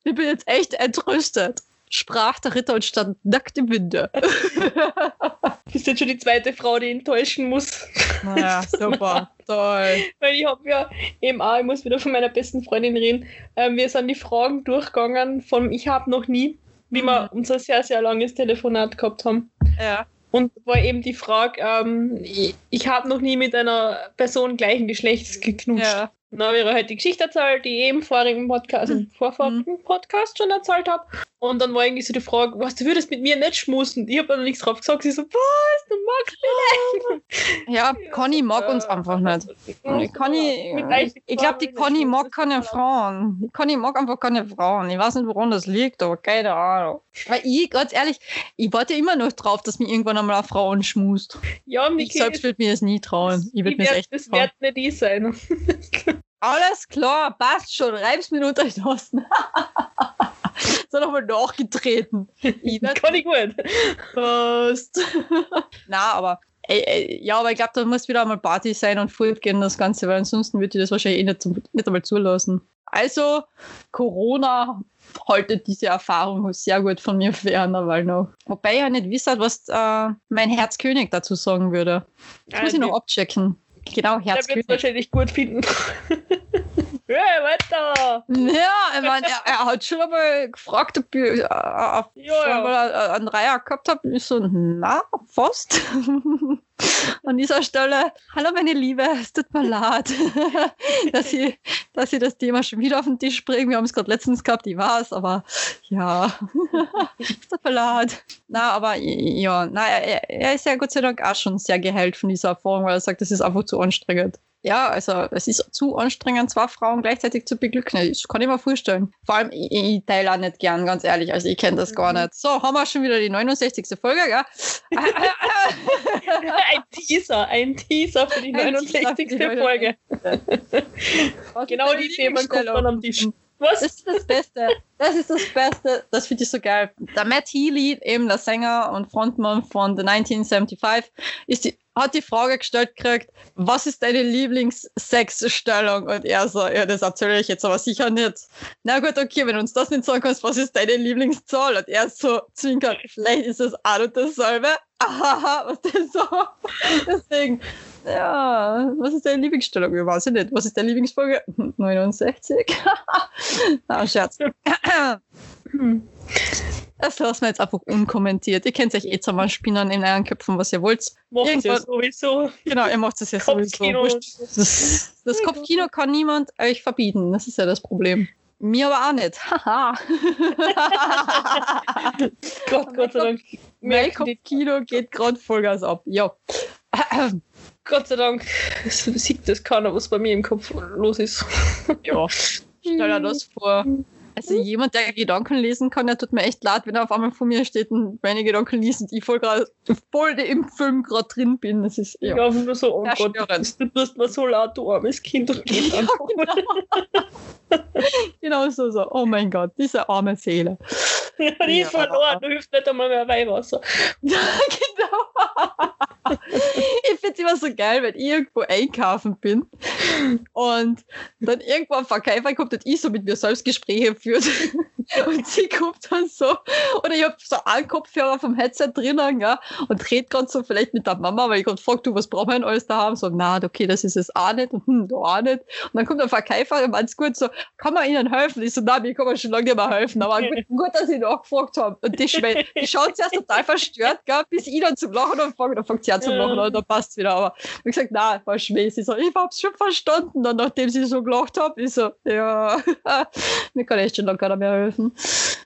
Ich bin jetzt echt entrüstet. Sprach der Ritter und stand nackt im Winde. Bist jetzt schon die zweite Frau, die enttäuschen muss. Naja, super. Toll. Weil ich habe ja eben auch, ich muss wieder von meiner besten Freundin reden, ähm, wir sind die Fragen durchgegangen von Ich habe noch nie, wie wir Mhm. unser sehr, sehr langes Telefonat gehabt haben. Ja. Und war eben die Frage, ähm, ich, ich habe noch nie mit einer Person gleichen Geschlechts geknutscht. ja. Dann habe ich ihr halt die Geschichte erzählt, die ich im vorigen Podcast, also im vorvorigen Podcast schon erzählt habe. Und dann war irgendwie so die Frage, was, du würdest mit mir nicht schmusen? Ich habe dann nichts drauf gesagt. Sie so, was, du magst mich Ja, nicht. Conny mag uns einfach nicht. Die Conny, ich glaube, die Conny mag keine Frauen. Die Conny mag einfach keine Frauen. Ich weiß nicht, woran das liegt, aber keine Ahnung. Weil ich, ganz ehrlich, ich warte immer noch drauf, dass mir irgendwann einmal eine Frau anschmust. Ja, Ich Miki, selbst würde mir das nie trauen. Ich würde mir das echt das wird nicht ich sein. Alles klar, passt schon. Reib's mir unter die Tasten. so nochmal nachgetreten. Kann ich gut. Passt. Na, aber ey, ey, ja, aber ich glaube, da muss wieder einmal Party sein und fortgehen, das Ganze, weil ansonsten würde ich das wahrscheinlich eh nicht, zum, nicht einmal zulassen. Also, Corona haltet diese Erfahrung sehr gut von mir fern, weil noch. Wobei ich ja nicht wisse, was äh, mein Herzkönig dazu sagen würde. Das muss ich noch abchecken. Genau, Der wird es wahrscheinlich gut finden. hey, weiter! Ja, ich mein, er, er hat schon einmal gefragt, ob ich äh, Ja, schon ja. mal einen- einen Dreier gehabt habe. Ich so, na, fast. An dieser Stelle, hallo meine Liebe, es tut mir leid, dass ich, dass ich das Thema schon wieder auf den Tisch bringe. Wir haben es gerade letztens gehabt, ich weiß, aber ja, es tut mir leid. Na, aber ja, na, er, er ist ja Gott sei Dank auch schon sehr geheilt von dieser Erfahrung, weil er sagt, das ist einfach zu anstrengend. Ja, also es ist zu anstrengend, zwei Frauen gleichzeitig zu beglücken. Das kann ich mir vorstellen. Vor allem, ich, ich teile auch nicht gern, ganz ehrlich. Also ich kenne das gar Mhm. nicht. So, haben wir schon wieder die 69. Folge, gell? ein Teaser, ein Teaser für die Ein Teaser für 69. die Folge. Genau die Themen kommt dann am Tisch. Was? Das ist das Beste. Das ist das Beste. Das finde ich so geil. Der Matt Healy, eben der Sänger und Frontmann von The 1975, ist die, hat die Frage gestellt gekriegt, was ist deine Lieblingssexstellung? Und er so, ja, das erzähle ich jetzt aber sicher nicht. Na gut, okay, wenn du uns das nicht sagen kannst, was ist deine Lieblingszahl? Und er so zwinkert, vielleicht ist es auch noch dasselbe. Ahaha, was denn so? Deswegen, ja, was ist deine Lieblingsstellung? Ich weiß ich nicht. Was ist deine Lieblingsfolge? 69. Na, Scherz. Das lassen wir jetzt einfach unkommentiert. Ihr könnt euch eh zusammen spinnen in euren Köpfen, was ihr wollt. Macht ja Irgendwann- sowieso. Genau, ihr macht es ja sowieso. Kopfkino. Wurscht. Das, das Kopfkino kann niemand euch verbieten. Das ist ja das Problem. Mir aber auch nicht. Haha. Gott, Gott sei Dank. mein Kopfkino geht gerade Vollgas ab. Ja. Gott sei Dank es sieht das keiner, was bei mir im Kopf los ist. ja. Stell dir das vor. Also jemand, der Gedanken lesen kann, der tut mir echt leid, wenn er auf einmal vor mir steht und meine Gedanken liest und ich voll, grad, voll im Film gerade drin bin. Das ist Ich ja. habe nur so, oh Gott, du tust mir so laut, du armes Kind. Und geht Ja, genau. genau so, so. Oh mein Gott, diese arme Seele. Ja, die Ja. ist verloren, du hilfst nicht einmal mehr Weihwasser. Ja, genau. ich finde es immer so geil, wenn ich irgendwo einkaufen bin und dann irgendwo ein Verkäufer kommt und ich so mit mir selbst Gespräche führt und sie kommt dann so oder ich habe so einen Kopfhörer vom Headset drinnen ja, und red gerade so vielleicht mit der Mama, weil ich gerade frage, du, was brauchen wir denn alles da haben? So, na, okay, das ist es auch nicht und hm, da auch nicht. Und dann kommt der Verkäufer und meint gut so, kann man ihnen helfen? Ich so, na, mir kann man schon lange nicht mehr helfen, aber gut, gut dass ich nachgefragt habe. Und die, Schme die schaut zuerst total verstört, gell, bis ich dann zum Lachen anfange, dann fängt sie an zum Lachen an, dann passt wieder. Aber wie gesagt, na, war Schmäh. Sie so, ich hab's schon verstanden. Dann, nachdem sie so gelacht hat, ich so, ja, mir kann echt schon lange keiner mehr helfen.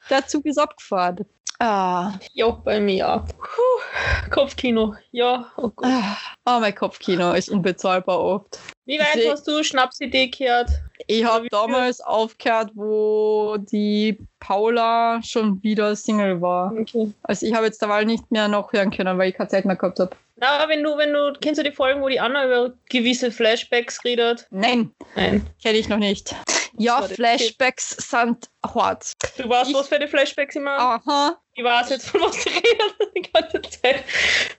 Der Zug ist abgefahren. Ah, Ja, bei mir auch. Puh, Kopfkino. Ja, oh Gott. ah, oh, mein Kopfkino ist unbezahlbar oft. Wie weit Sie- hast du Schnapsidee gehört? Ich habe damals aufgehört, wo die Paula schon wieder Single war. Okay. Also ich habe jetzt derweil nicht mehr nachhören können, weil ich keine Zeit mehr gehabt habe. Na, aber wenn du, wenn du, kennst du die Folgen, wo die Anna über gewisse Flashbacks redet? Nein, Nein. kenne ich noch nicht. Ja, Flashbacks sind hart. Du weißt, Ich- was für die Flashbacks immer? Aha. Ich weiß jetzt, von was du redest die ganze Zeit.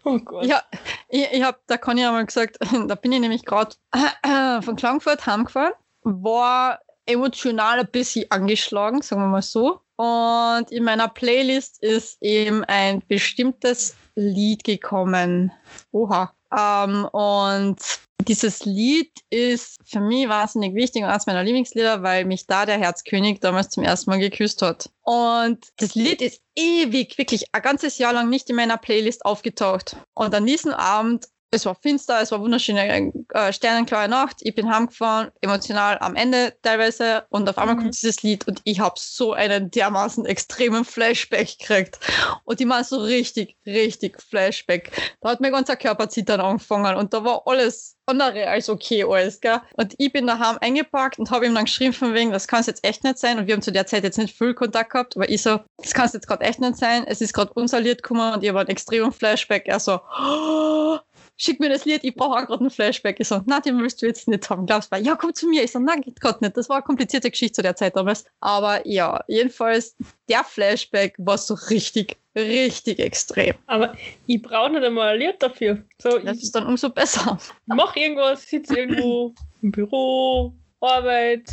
Oh Gott. Ja, ich, ich habe, da kann ich einmal gesagt, da bin ich nämlich gerade von Klagenfurt heimgefahren, war emotional ein bisschen angeschlagen, sagen wir mal so. Und in meiner Playlist ist eben ein bestimmtes Lied gekommen. Oha. Ähm, und Dieses Lied ist für mich wahnsinnig wichtig und eines meiner Lieblingslieder, weil mich da der Herzkönig damals zum ersten Mal geküsst hat. Und das Lied ist ewig, wirklich ein ganzes Jahr lang nicht in meiner Playlist aufgetaucht. Und an diesem Abend es war finster, es war wunderschöne äh, sternenklaue Nacht. Ich bin heimgefahren, emotional am Ende teilweise. Und auf einmal mhm. kommt dieses Lied und ich habe so einen dermaßen extremen Flashback gekriegt. Und ich meine so richtig, richtig Flashback. Da hat mein ganzer Körper zittern angefangen und da war alles andere als okay alles, gell? Und ich bin daheim eingepackt und habe ihm dann geschrieben von wegen, das kann es jetzt echt nicht sein. Und wir haben zu der Zeit jetzt nicht viel Kontakt gehabt, aber ich so, das kann es jetzt gerade echt nicht sein. Es ist gerade unser Lied gekommen und ich habe einen extremen Flashback. Er so, oh, schick mir das Lied, ich brauche auch gerade einen Flashback. Ich so, na, den willst du jetzt nicht haben. Glaubst du? Ja, komm zu mir. Ich so, na, geht gerade nicht. Das war eine komplizierte Geschichte zu der Zeit damals. Aber ja, jedenfalls, der Flashback war so richtig, richtig extrem. Aber ich brauche nicht einmal ein Lied dafür. So, das ist dann umso besser. Mach irgendwas, sitze irgendwo im Büro, Arbeit,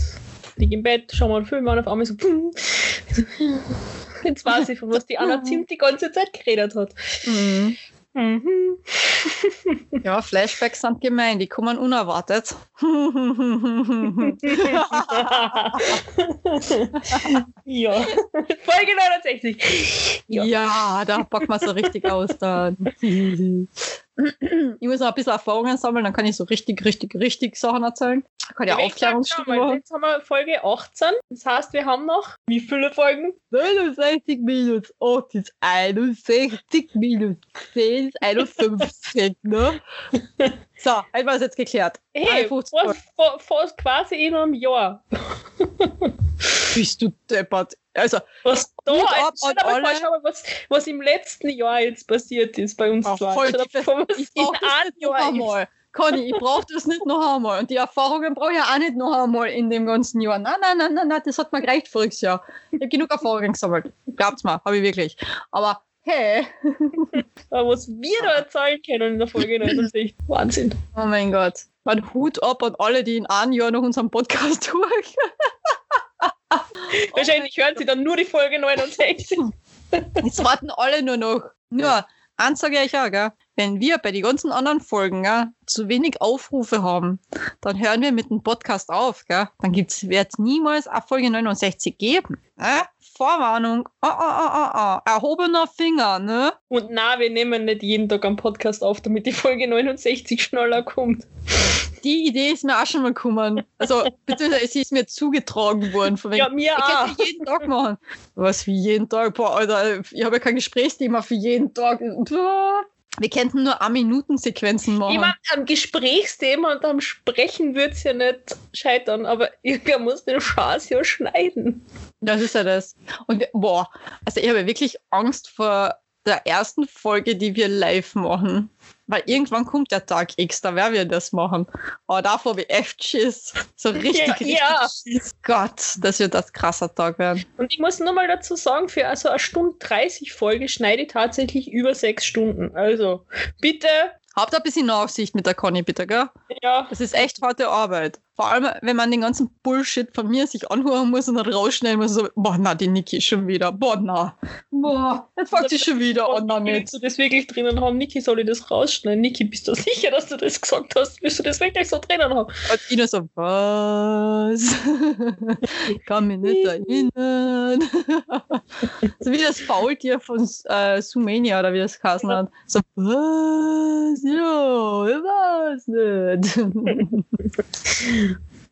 lieg im Bett, schau mal einen Film an, auf einmal so, pum. Jetzt weiß ich, von was die Anna Zimt die ganze Zeit geredet hat. Mhm. Mhm. ja, Flashbacks sind gemein, die kommen unerwartet. ja, Folge 69. Ja, ja da packen wir so richtig aus dann. Ich muss noch ein bisschen Erfahrungen sammeln, dann kann ich so richtig, richtig, richtig Sachen erzählen. Ich kann ja Aufklärungsstücke machen. Jetzt haben wir Folge 18. Das heißt, wir haben noch wie viele Folgen? 69 minus 8 ist 61 minus 10 ist 51, ne? So, einmal ist jetzt geklärt. Hey, fast, fast quasi in einem Jahr. Bist du deppert. Also, was da ab an alle, mal, was, was im letzten Jahr jetzt passiert ist bei uns zwei. Voll, ich, ich brauche das nicht noch einmal. Conny, ich brauche das nicht noch einmal. Und die Erfahrungen brauche ich auch nicht noch einmal in dem ganzen Jahr. Nein, nein, nein, nein, nein das hat mir gereicht voriges Jahr. Ich habe genug Erfahrungen gesammelt. Glaubt's mir, habe ich wirklich. Aber hey. Aber was wir da erzählen können in der Folge 69, Wahnsinn. Oh mein Gott. Mein Hut ab an alle, die in einem Jahr noch unseren Podcast hören. Wahrscheinlich hören sie dann nur die Folge 69. Jetzt warten alle nur noch. Nur, eins sage ich auch, gell? wenn wir bei den ganzen anderen Folgen gell, zu wenig Aufrufe haben, dann hören wir mit dem Podcast auf. Gell? Dann wird es niemals eine Folge 69 geben. Äh? Vorwarnung. Oh, oh, oh, oh, oh. Erhobener Finger, ne? Und na, wir nehmen nicht jeden Tag einen Podcast auf, damit die Folge 69 schneller kommt. Die Idee ist mir auch schon mal gekommen. Also, beziehungsweise sie ist mir zugetragen worden. Von wegen, ja, mir ich auch. Ich jeden Tag machen. Was für jeden Tag? Boah, Alter, ich habe ja kein Gesprächsthema für jeden Tag. Wir könnten nur A-Minuten-Sequenzen machen. Ich meine, am Gesprächsthema und am Sprechen wird es ja nicht scheitern, aber irgendwer muss den Schaß ja schneiden. Das ist ja das. Und boah, also ich habe wirklich Angst vor der ersten Folge, die wir live machen. Weil irgendwann kommt der Tag X, da werden wir das machen. Aber davor wie echt Schiss. So richtig, ja, richtig ja. Schiss. Gott, das wird das krasser Tag werden. Und ich muss nur mal dazu sagen, für also eine Stunde 30 Folge schneide ich tatsächlich über sechs Stunden. Also bitte Habt ein bisschen Nachsicht mit der Conny, bitte, gell? Ja. Das ist echt harte Arbeit. Vor allem, wenn man den ganzen Bullshit von mir sich anhören muss und dann rausschneiden muss, so, boah, na, die Niki schon wieder, boah, na, boah, jetzt fängt sie schon wieder an damit. Willst du das wirklich drinnen haben? Niki, soll ich das rausschneiden? Niki, bist du sicher, dass du das gesagt hast? Willst du das wirklich so drinnen haben? Und Ina so, was? ich kann mich nicht erinnern. so wie das Faultier von äh, Sumania oder wie das geheißen hat. So, was? Ja, ich weiß nicht.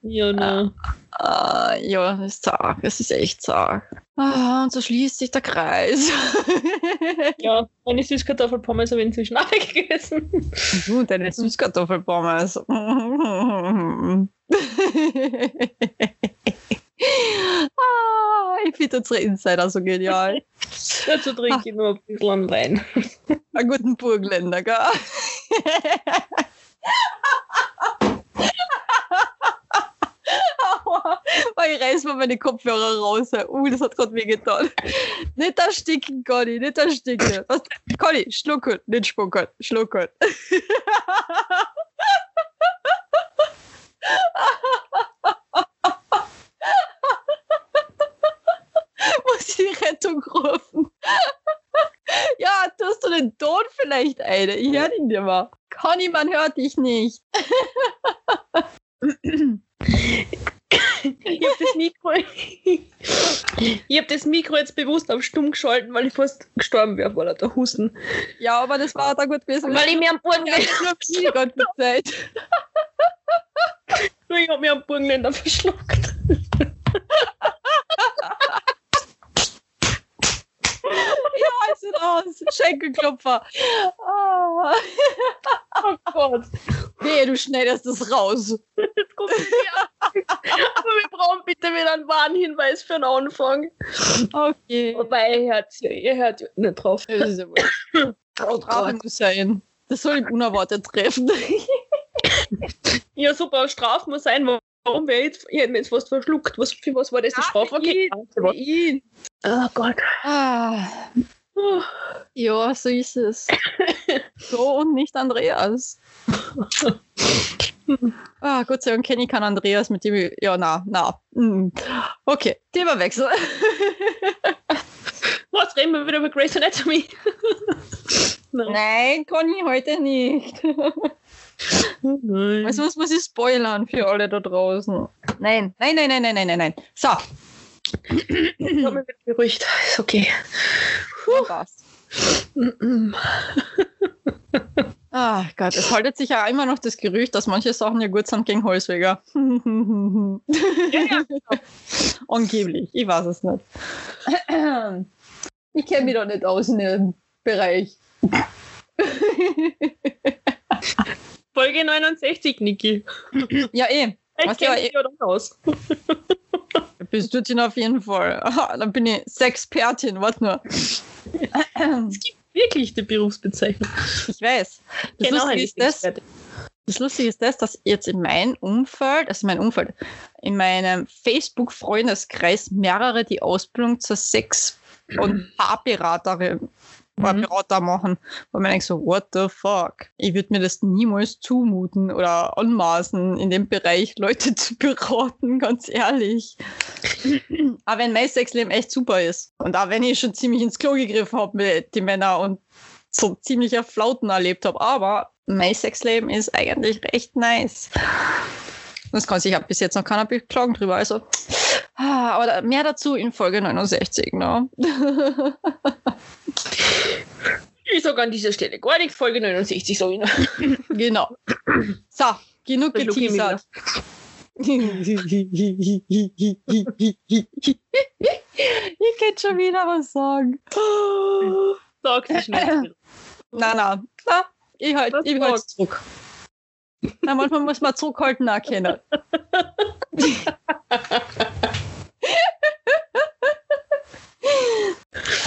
Ja, ne. Uh, ja, das ist zart. Es ist echt zart. Ah, und so schließt sich der Kreis. ja, meine Süßkartoffelpommes habe ich inzwischen auch weggegessen. Du, deine Süßkartoffelpommes. ah, ich finde unsere Insider so genial. Dazu trinke ich nur ein bisschen Wein. Einen guten Burgenländer, gell? ich reiß mal meine Kopfhörer raus. Uh, das hat gerade wehgetan. nicht ersticken, Conny, nicht ersticken. Was? Conny, schlucken, nicht spucken, schlucken. Muss ich die Rettung rufen? ja, tust du den Ton vielleicht eine? Ich höre ihn dir mal. Conny, man hört dich nicht. Ich habe das Mikro. ich habe das Mikro jetzt bewusst auf stumm geschalten, weil ich fast gestorben wäre vor der Husten. Ja, aber das war da gut gewesen. Weil ich mir am Burgenländer, die ganze Zeit. ich hab mir am Burgenländer verschluckt. Ja, es ist aus. Schenkelklopfer. Ah. Oh Gott. Nee, du schneidest das raus. Jetzt ich her. Aber wir brauchen bitte wieder einen Warnhinweis für den Anfang. Okay. Wobei, ihr hört, ihr hört nicht drauf. Das ist ja wohl. Oh Strafe muss sein. Das soll ihm unerwartet treffen. Ja, super, Strafe muss sein. Warum wäre jetzt, ich hätte mich jetzt fast verschluckt. Was, für was war das die Strafe? Okay. Für ihn. Oh Gott. Ah. Ja, so ist es. So und nicht Andreas. Ah, Gott sei Dank kenne ich keinen Andreas, mit dem ich. Ja, na, na. Mm. Okay, Themawechsel. Was reden wir wieder über Grey's Anatomy? Nein. Nein, Conny, heute nicht. Nein. Also was muss ich spoilern für alle da draußen? Nein, nein, nein, nein, nein, nein, nein, nein. So, Ich hab mich beruhigt. Ist okay. Ja, passt. Mhm. Ah Gott, es haltet sich ja immer noch das Gerücht, dass manche Sachen ja gut sind gegen Holzwäger. ja. Angeblich, ich weiß es nicht. Ich kenne mich da nicht aus in dem Bereich. Folge 69, Niki. ja, eh. Ich kenne eh- dich ja doch aus. Bist du denn auf jeden Fall. Aha, dann bin ich Sexpertin, warte nur. Wirklich die Berufsbezeichnung. Ich weiß. Das, Genau, Lustige ist das, das Lustige ist das, dass jetzt in meinem Umfeld, also mein Umfeld, in meinem Facebook-Freundeskreis mehrere die Ausbildung zur Sex- und Paarberaterin Mhm. Berater machen. Wo man denkt so, what the fuck? Ich würde mir das niemals zumuten oder anmaßen, in dem Bereich Leute zu beraten, ganz ehrlich. Aber wenn mein Sexleben echt super ist und auch wenn ich schon ziemlich ins Klo gegriffen habe mit den Männern und so ziemliche Flauten erlebt habe, aber mein Sexleben ist eigentlich recht nice. Das kann sich ja bis jetzt noch keiner beklagen drüber. Also, ah, aber mehr dazu in Folge 69. Ne? Ich sage an dieser Stelle gar nichts. Folge 69 so ich noch. genau. So, genug mich geteasert. ich könnte schon wieder was sagen. Sag's nicht schnell. Na, na, na, ich halt, ich halt zurück. Na, manchmal muss man zurückhalten erkennen.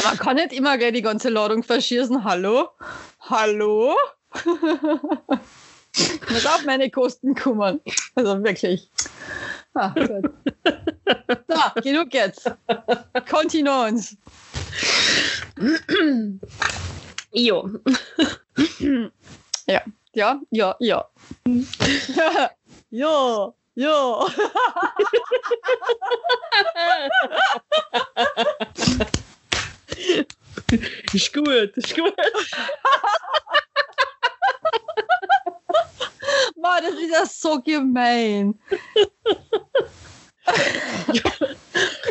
Man kann nicht immer gleich die ganze Ladung verschießen. Hallo? Hallo? muss auf meine Kosten kommen. Also wirklich. Ah, gut. So, genug jetzt. Kontinuons. Jo. Ja, ja, ja. ja, ja. Ist gut, ist gut. Mann, das ist ja so gemein.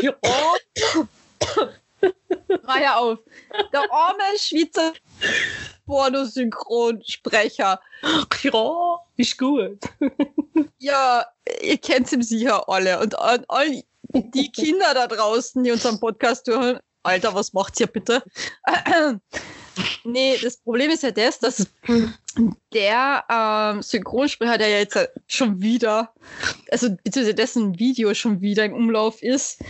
Ja. Mach ja auf. Der arme Schweizer Pornosynchronsprecher. Ja, ist gut. Ja, ihr kennt ihn sicher alle. Und an all die Kinder da draußen, die unseren Podcast hören, Alter, was macht's ihr bitte? nee, das Problem ist ja das, dass der ähm, Synchronsprecher, der ja jetzt schon wieder, also beziehungsweise dessen Video schon wieder im Umlauf ist,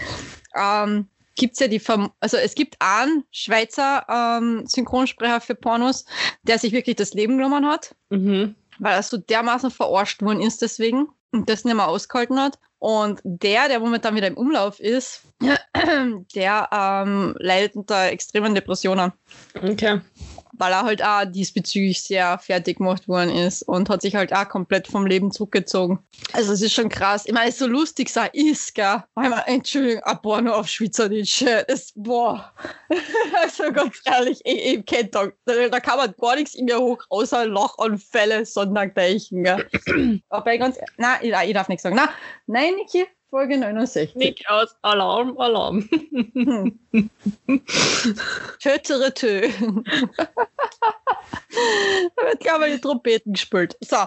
ähm, gibt's ja die, Verm also es gibt einen Schweizer ähm, Synchronsprecher für Pornos, der sich wirklich das Leben genommen hat Mhm. weil er so dermaßen verarscht worden ist deswegen und das nicht mehr ausgehalten hat. Und der, der momentan wieder im Umlauf ist, der ähm, leidet unter extremen Depressionen. Okay. Weil er halt auch diesbezüglich sehr fertig gemacht worden ist und hat sich halt auch komplett vom Leben zurückgezogen. Also es ist schon krass. Ich meine, so lustig sei ist, gell? Weil man, Entschuldigung, ein Porno auf Schweizerdeutsch, das, boah. also ganz ehrlich, ich, ich kenn da, da kann man gar nichts in mir hoch, außer Lachanfälle, Sondergleichen, gell? Aber ganz, nein, ich, ich darf nichts sagen. Nein, nein, Niki, Folge 69. Nick aus Alarm, Alarm. Hm. Tötere Tö. da wird, glaube ich, die Trompeten gespielt. So.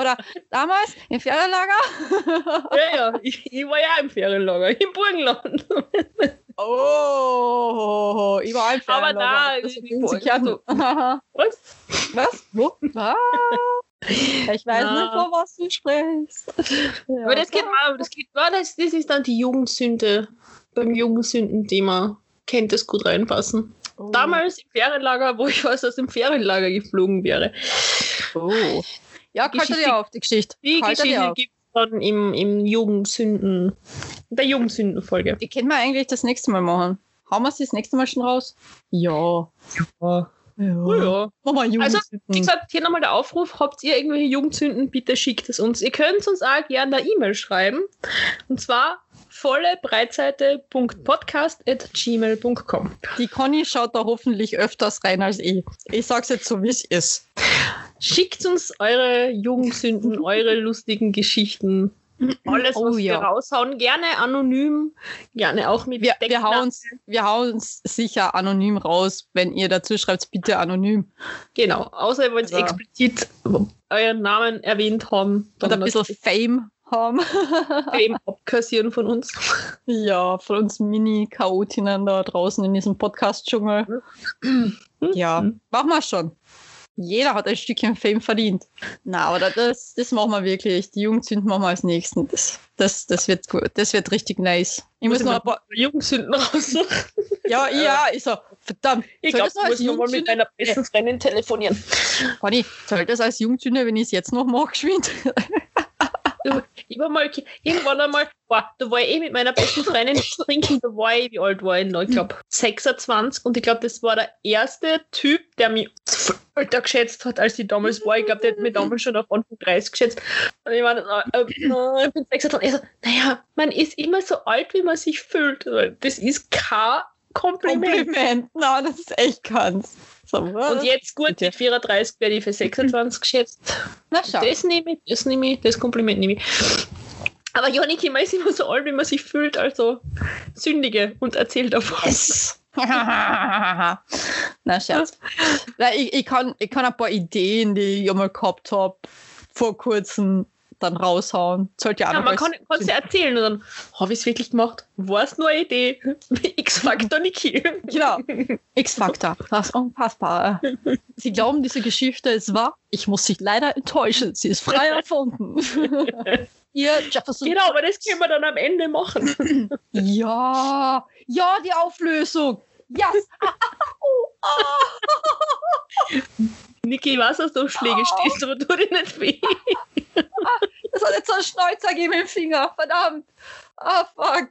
Oder damals im Ferienlager. ja, ja, ich, ich war ja im Ferienlager, im Burgenland. Oh, ich war im Aber Ferienlager. da, Das die sind Burgen-. Was? Was? Wo? Was? Ich weiß Na. nicht, von was du sprichst. Ja, Aber das geht mal, das geht mal, das, das ist dann die Jugendsünde. Beim Jugendsündenthema kennt das gut reinpassen. oh. Damals im Ferienlager, wo ich fast aus dem Ferienlager geflogen wäre. Oh. Ja, kalt dir auf, die Geschichte. Die Kalt Geschichte gibt es dann im, im Jugendsünden, in der Jugendsündenfolge. Die können wir eigentlich das nächste Mal machen. Hauen wir sie das nächste Mal schon raus? Ja. Ja. Ja. Oh ja. Also. Wie gesagt, hier nochmal der Aufruf, habt ihr irgendwelche Jugendsünden, bitte schickt es uns. Ihr könnt uns auch gerne eine E-Mail schreiben. Und zwar volle breitseite.podcast.gmail.com. Die Conny schaut da hoffentlich öfters rein als ich. Ich sag's jetzt so, wie es ist. Schickt uns eure Jugendsünden, eure lustigen Geschichten. Alles, Oh was wir ja. raushauen. Gerne anonym, gerne auch mit Wir, wir, hauen's, wir hauen's sicher anonym raus. Wenn ihr dazu schreibt, bitte anonym. Genau, außer ihr wollt Also- explizit euren Namen erwähnt haben. Und ein bisschen Fame haben. Fame abkassieren von uns. ja, von uns Mini-Chaotinnen da draußen in diesem Podcast-Dschungel. Ja, machen wir schon. Jeder hat ein Stückchen Fame verdient. Na, aber das, das machen wir wirklich. Die Jugendsünden machen wir als nächsten. Das, das, das wird gut. Das wird richtig nice. Ich muss noch ein paar. Jugendsünden raussuchen. Ja, ja, ich so, verdammt. Ich glaube, das ich als muss nochmal mit meiner besten Freundin telefonieren. Conny, soll das als Jugendsünde, wenn ich es jetzt noch mache, geschwind? Ich war mal, irgendwann einmal, boah, da war ich eh mit meiner besten Freundin trinken, da war ich, wie alt war ich noch? Ich glaube 26 und ich glaube, das war der erste Typ, der mich älter geschätzt hat, als ich damals war. Ich glaube, der hat mich damals schon auf Anfang 30 geschätzt. Und ich meine, äh, äh, ich bin 26 und er so, naja, man ist immer so alt, wie man sich fühlt. Das ist kein Kompliment. Kompliment. Na, das ist echt ganz. So, Und jetzt gut, mit 34 werde ich für 26 geschätzt. Na, schau. Das nehme ich, das nehme ich, das Kompliment nehme ich. Aber Joniki, man ist immer so alt, wie man sich fühlt, also sündige und erzählt davon. Yes. Na, Scherz. Nein, ich, ich, kann, ich kann ein paar Ideen, die ich einmal gehabt habe, vor kurzem dann raushauen. Sollte ja Ja, man kann es ja erzählen und dann, habe ich es wirklich gemacht? War es nur eine Idee? X-Factor Niki. Genau. X-Factor. Das Unfassbare. Sie glauben, diese Geschichte ist wahr? Ich muss Sie leider enttäuschen. Sie ist frei erfunden. Ihr Jefferson. Genau, aber das können wir dann am Ende machen. Ja. Ja, die Auflösung. Yes. Oh. Niki, was hast du auf Schläge Au. stehst, aber tu dir nicht weh. Das hat jetzt so einen Schnäuzer gegeben im Finger. Verdammt. Ah, fuck.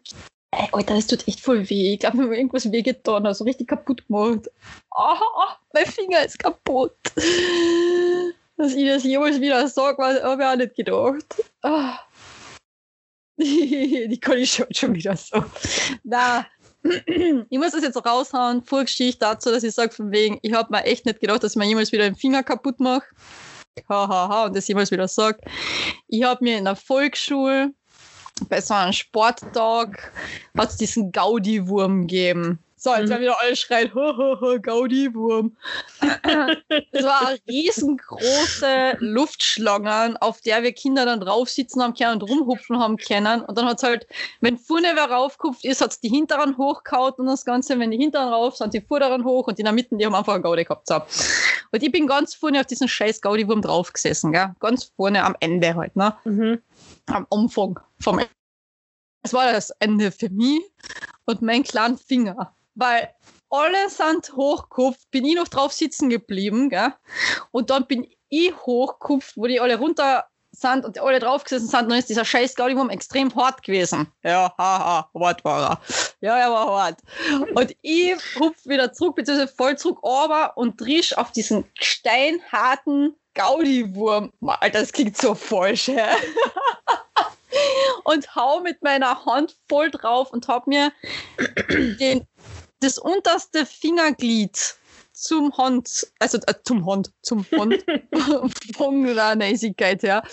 Ey, Alter, das tut echt voll weh. Ich glaube, mir hat irgendwas wehgetan, also richtig kaputt gemacht. Ah, ah, mein Finger ist kaputt. Dass ich das jemals wieder sage, habe ich auch nicht gedacht. Ah. Die kann ich schon, schon wieder so. Na, ich muss das jetzt raushauen. Vorgeschichte dazu, dass ich sage, von wegen, ich habe mir echt nicht gedacht, dass ich mir jemals wieder den Finger kaputt mache. Hahaha, ha, ha, und das jemals wieder sage. Ich habe mir in der Volksschule bei so einem Sporttag hat es diesen Gaudi-Wurm gegeben. So, jetzt Mhm. werden wieder alle schreien, ho, ho, ho, Gaudi-Wurm. Das war eine riesengroße Luftschlange, auf der wir Kinder dann drauf sitzen haben können und rumhupfen haben können. Und dann hat es halt, wenn vorne wer raufgehupft ist, hat es die hinteren hochgehauen und das Ganze, wenn die hinteren rauf sind, die vorderen hoch und die in der Mitte, die haben einfach einen Gaudi gehabt. So. Und ich bin ganz vorne auf diesen scheiß Gaudi-Wurm drauf gesessen, gell? ganz vorne am Ende halt, ne? Mhm. am Umfang vom Es war das Ende für mich und mein kleinen Finger. Weil alle sind hochgekupft, bin ich noch drauf sitzen geblieben, gell? Und dann bin ich hochgekupft, wo die alle runter sind und alle draufgesessen sind, dann ist dieser scheiß Gaudi-Wurm extrem hart gewesen. Ja, haha, hart war er. Ja, er war hart. Und ich hupf wieder zurück, beziehungsweise voll zurück, aber und drisch auf diesen steinharten Gaudi-Wurm. Alter, das klingt so falsch, hä? und hau mit meiner Hand voll drauf und hab mir den, das unterste Fingerglied zum Hand, also äh, zum Hand, zum Hand von der Näsigkeit her.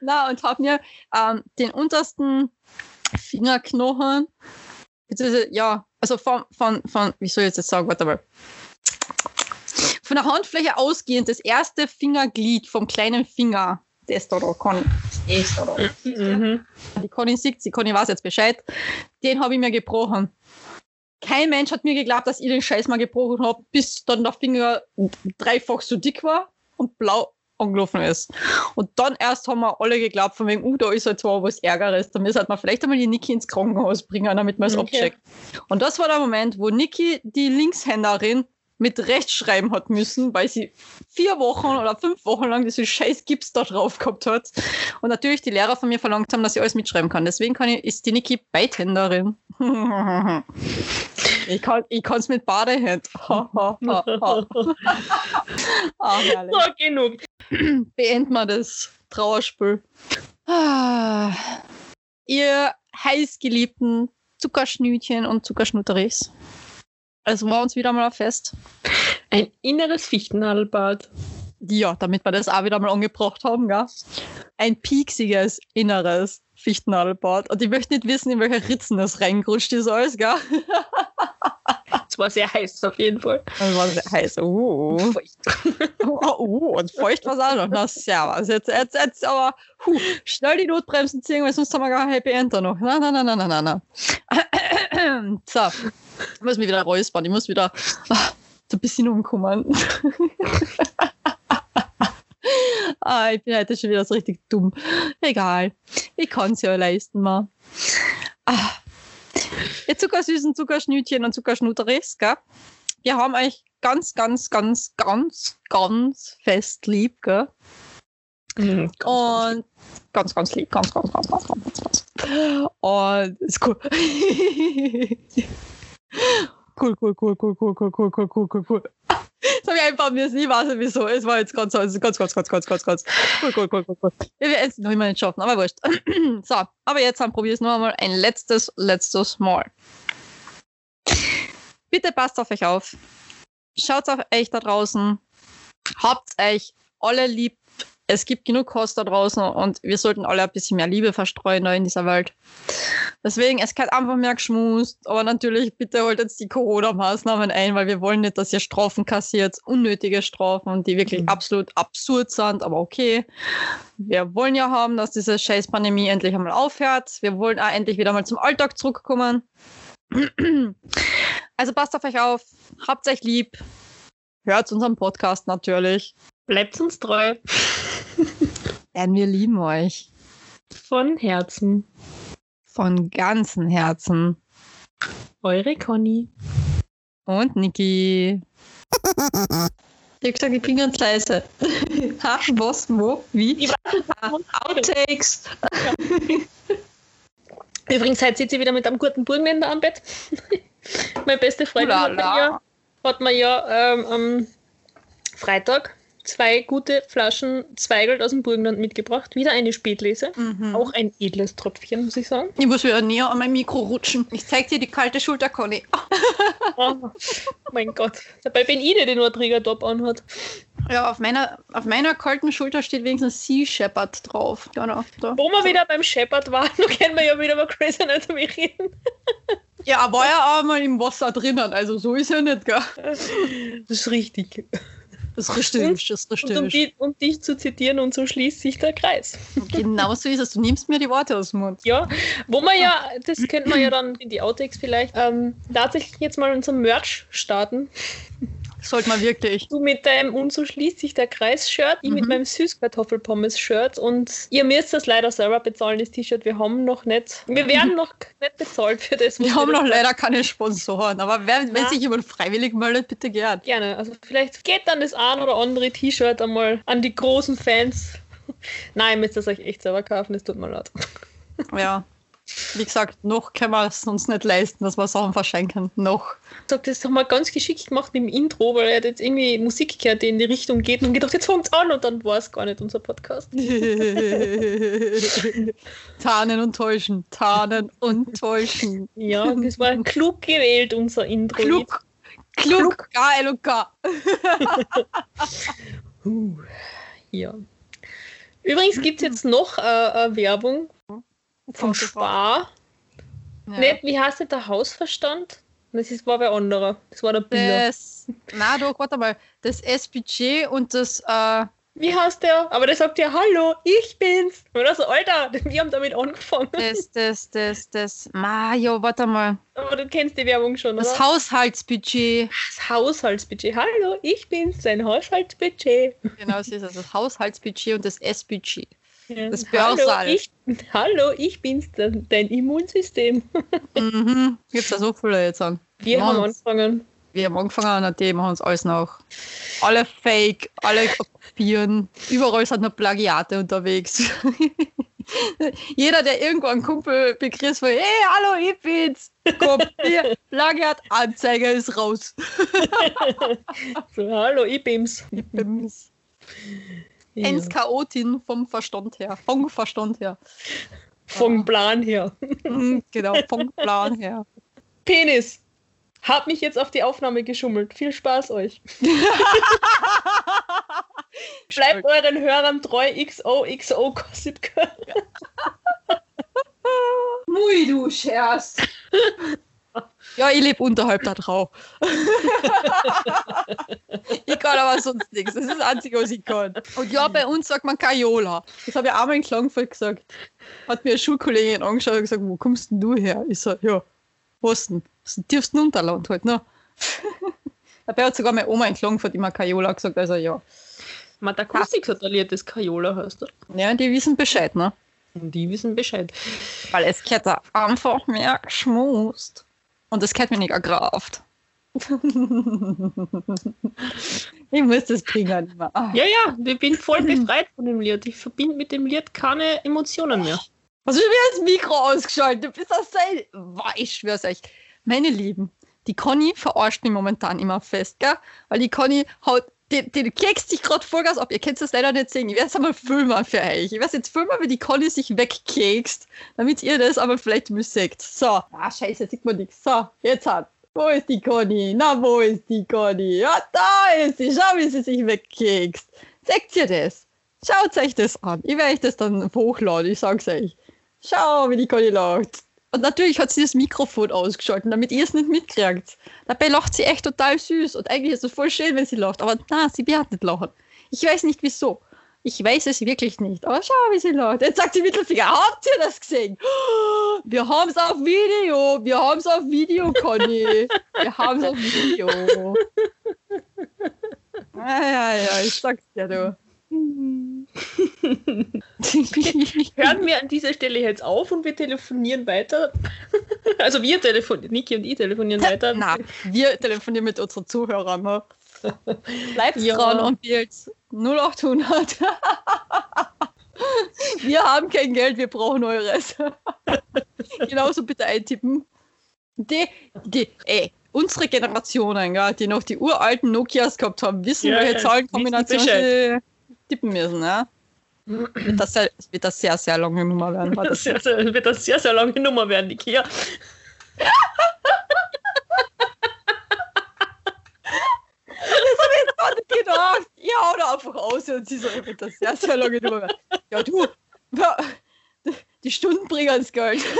Na, und hab mir ähm, den untersten Fingerknochen, ja, also von, von, von, wie soll ich jetzt sagen, warte mal. Von der Handfläche ausgehend, das erste Fingerglied vom kleinen Finger, das da, da kann ich, das da, da. Mhm. Die Conny sieht, die Conny weiß jetzt Bescheid, den habe ich mir gebrochen. Kein Mensch hat mir geglaubt, dass ich den Scheiß mal gebrochen habe, bis dann der Finger dreifach so dick war und blau angelaufen ist. Und dann erst haben wir alle geglaubt, von wegen, uh, da ist halt zwar was Ärgeres, da müssen halt mal vielleicht einmal die Niki ins Krankenhaus bringen, damit man es Okay. abcheckt. Und das war der Moment, wo Niki, die Linkshänderin, mit Rechtschreiben hat müssen, weil sie vier Wochen oder fünf Wochen lang diesen scheiß Gips da drauf gehabt hat. Und natürlich die Lehrer von mir verlangt haben, dass sie alles mitschreiben kann. Deswegen kann ich, ist die Niki Beithänderin. ich kann es mit. Ha, ha, ha, ha. ah, So, genug. beenden wir das Trauerspiel. Ah, ihr heißgeliebten Zuckerschnütchen und Zuckerschnutteris. Es war uns wieder mal ein Fest. Ein inneres Fichtennadelbad. Ja, damit wir das auch wieder mal angebracht haben, gell? Ein pieksiges inneres Fichtennadelbad. Und ich möchte nicht wissen, in welche Ritzen das reingerutscht ist alles, gell? Es war sehr heiß auf jeden Fall. Das war sehr heiß. Uh. Oh, oh, und feucht war es auch noch. Na, servus. Jetzt, jetzt, jetzt aber puh, schnell die Notbremsen ziehen, weil sonst haben wir gar ein Happy End da noch. Na, na, na, na, na, na, na. So, ich muss mich wieder räuspern. Ich muss wieder ah, zur Besinnung kommen. ah, ich bin heute schon wieder so richtig dumm. Egal. Ich kann es ja leisten, mal. Ah. Ihr zuckersüßen Zuckerschnütchen und Zuckerschnutteris, gell? Wir haben euch ganz, ganz, ganz, ganz, ganz fest lieb, gell? Mhm, Und ganz, ganz lieb, ganz, ganz, ganz, ganz, ganz, ganz, ganz. Und ist cool, cool, cool, cool, cool, cool, cool, cool, cool, cool, cool. Das habe ich einfach mir nie weiß nicht wieso. Es war jetzt ganz, ganz, ganz, ganz, ganz, ganz, ganz, ganz. Cool, cool, cool, cool, cool. Wir werden es noch immer nicht schaffen, aber wurscht. so, aber jetzt haben probier es noch einmal ein letztes, letztes Mal. Bitte passt auf euch auf. Schaut auf euch da draußen. Habt euch alle lieb. Es gibt genug Kost da draußen und wir sollten alle ein bisschen mehr Liebe verstreuen da in dieser Welt. Deswegen, es kann einfach mehr geschmust, aber natürlich bitte holt jetzt die Corona-Maßnahmen ein, weil wir wollen nicht, dass ihr Strafen kassiert, unnötige Strafen, die wirklich Mhm. absolut absurd sind, aber okay. Wir wollen ja haben, dass diese scheiß Pandemie endlich einmal aufhört. Wir wollen auch endlich wieder mal zum Alltag zurückkommen. Also passt auf euch auf, habt euch lieb, hört unseren Podcast natürlich, Bleibt uns treu. Denn wir lieben euch Von Herzen. von ganzem Herzen. Eure Conny. Und Niki. Ich hab gesagt, ich bin ganz leise. ha, was, wo, wie? Outtakes. Übrigens, heute sitze ich wieder mit einem guten Burgenländer am Bett. Meine beste Freundin hat ja, hat mir ja ähm, am Freitag zwei gute Flaschen Zweigelt aus dem Burgenland mitgebracht. Wieder eine Spätlese. Mhm. Auch ein edles Tröpfchen, muss ich sagen. Ich muss wieder näher an mein Mikro rutschen. Ich zeig dir die kalte Schulter, Conny. Oh, mein Gott. Dabei bin ich die, die nur einen Trägertop anhat. Ja, auf meiner, auf meiner kalten Schulter steht wenigstens Sea Shepherd drauf. Genau, da. Wo wir wieder beim Shepard waren, da können wir ja wieder über Grey's Anatomy reden. Ja, war ja auch mal im Wasser drinnen, also so ist ja nicht, gell? Das ist richtig. Das richtig, das ist Und um, die, um dich zu zitieren, und so schließt sich der Kreis. Genau so ist es. Du nimmst mir die Worte aus dem Mund. Ja, wo man ja, das könnte man ja dann in die Outtakes vielleicht, ähm, tatsächlich jetzt mal unser Merch starten. Sollte man wirklich. Du mit deinem Und so schließt sich der Kreis-Shirt, ich mit Mhm. meinem Süßkartoffelpommes-Shirt und ihr müsst das leider selber bezahlen, das T-Shirt. Wir haben noch nicht, wir werden noch nicht bezahlt für das. Wir haben noch leider keine Sponsoren, aber wer, wenn Ja. sich jemand freiwillig meldet, bitte gern. Gerne, also vielleicht geht dann das ein oder andere T-Shirt einmal an die großen Fans Nein, ihr müsst das euch echt selber kaufen, das tut mir leid. Ja. Wie gesagt, noch können wir es uns nicht leisten, dass wir Sachen verschenken. Noch. Ich hab das doch mal ganz geschickt gemacht im Intro, weil er hat jetzt irgendwie Musik gehört, die in die Richtung geht und gedacht, jetzt fängt's an und dann war es gar nicht unser Podcast. Tarnen und täuschen, tarnen und täuschen. Ja, das war klug gewählt, unser Intro. Klug, klug, geil und K. Uh, ja. Übrigens gibt es jetzt noch äh, Werbung vom Spar. Ja. Nicht, wie heißt das, der Hausverstand? Das ist, war bei anderer. Das war der Biller. Das, na doch, warte mal. Das SPG und das, äh, Wie heißt der? Aber der sagt ja, hallo, ich bin's. Oder so, Alter, wir haben damit angefangen. das, das, das, das, Mario, warte mal. Aber du kennst die Werbung schon, Das oder? Haushaltsbudget. Das Haushaltsbudget. Hallo, ich bin's, sein Haushaltsbudget. Genau, so ist es. Das Haushaltsbudget und das S-Budget. Ja. Das hallo, Börsal. ich, hallo, ich bin's, dein, Immunsystem. Mhm. Gibt's da so viele jetzt an. Wir haben Mann. angefangen. Wir haben angefangen und die machen uns alles noch. Alle fake, alle kopieren. Überall sind noch Plagiate unterwegs. Jeder, der irgendwo einen Kumpel begrüßt, von, hey, hallo, ich bin's. Kopier, Plagiat, Anzeige ist raus. So, hallo, ich bin's. Bims. Ja. Chaotin vom Verstand her. Vom Verstand her. Vom Plan her. Mhm, genau, vom Plan her. Penis. Hab mich jetzt auf die Aufnahme geschummelt. Viel Spaß euch. Bleibt euren Hörern treu. XOXO Gossip Girl. Mui, du Scherz. Ja, ich lebe unterhalb da drauf. ich kann aber sonst nichts. Das ist das Einzige, was ich kann. Und ja, bei uns sagt man Kajola. Das habe ich einmal in Klangfeld gesagt. Hat mir eine Schulkollegin angeschaut und gesagt, wo kommst denn du her? Ich so, ja, was denn? Das ist im tiefsten Unterland halt, ne? Dabei hat sogar meine Oma in Klangfeld immer Kajola gesagt, also ja. Matakustik satelliert das Kajola heißt er. Ja, die wissen Bescheid, ne? Die wissen Bescheid. Weil es gehört einfach mehr geschmust. Und das gehört mir nicht ergraft. ich muss das bringen. immer. Ah. Ja, ja, ich bin voll befreit von dem Lied. Ich verbinde mit dem Lied keine Emotionen mehr. Was ist mir das Mikro ausgeschaltet? Du bist das sein. Boah, ich schwör's euch. Meine Lieben, die Conny verarscht mich momentan immer fest, gell? Weil die Conny haut. Die, die kekst sich gerade Vollgas ab. Ihr könnt das leider nicht sehen. Ich werde es einmal filmen für euch. Ich werde jetzt filmen, wie die Conny sich wegkekst, damit ihr das aber vielleicht müsst. So. Ah, scheiße, sieht man nichts. So, jetzt hat. Wo ist die Conny? Na, wo ist die Conny? Ja, da ist sie. Schau, wie sie sich wegkekst. Seht ihr das? Schaut euch das an. Ich werde euch das dann hochladen. Ich sag's euch. Schau, wie die Conny lacht. Und natürlich hat sie das Mikrofon ausgeschaltet, damit ihr es nicht mitkriegt. Dabei lacht sie echt total süß. Und eigentlich ist es voll schön, wenn sie lacht. Aber na, sie wird nicht lachen. Ich weiß nicht wieso. Ich weiß es wirklich nicht. Aber schau, wie sie lacht. Jetzt sagt sie Mittelfinger. Habt ihr das gesehen? Wir haben es auf Video. Wir haben es auf Video, Conny. Wir haben es auf Video. Ja, ja, ja, ich sag's dir, du. Hören wir an dieser Stelle jetzt auf und wir telefonieren weiter. Also wir telefonieren, Niki und ich telefonieren weiter. Na, wir telefonieren mit unseren Zuhörern. Ne? Bleibt Ja. dran und wählt 0800. wir haben kein Geld, wir brauchen eures. Genauso bitte eintippen. Die, die, ey, unsere Generationen, ja, die noch die uralten Nokias gehabt haben, wissen, Ja, welche Zahlenkombinationen tippen müssen. Ja? Wird das, sehr, wird das sehr, sehr lange Nummer werden. Warte, Das sehr, sehr, wird das sehr, sehr lange Nummer werden, Niki. Ja. gar nicht gedacht. Ich hau da einfach aus und sie so, ich wird das sehr, sehr lange Nummer werden. Ja, du, die Stunden bringen uns Geld.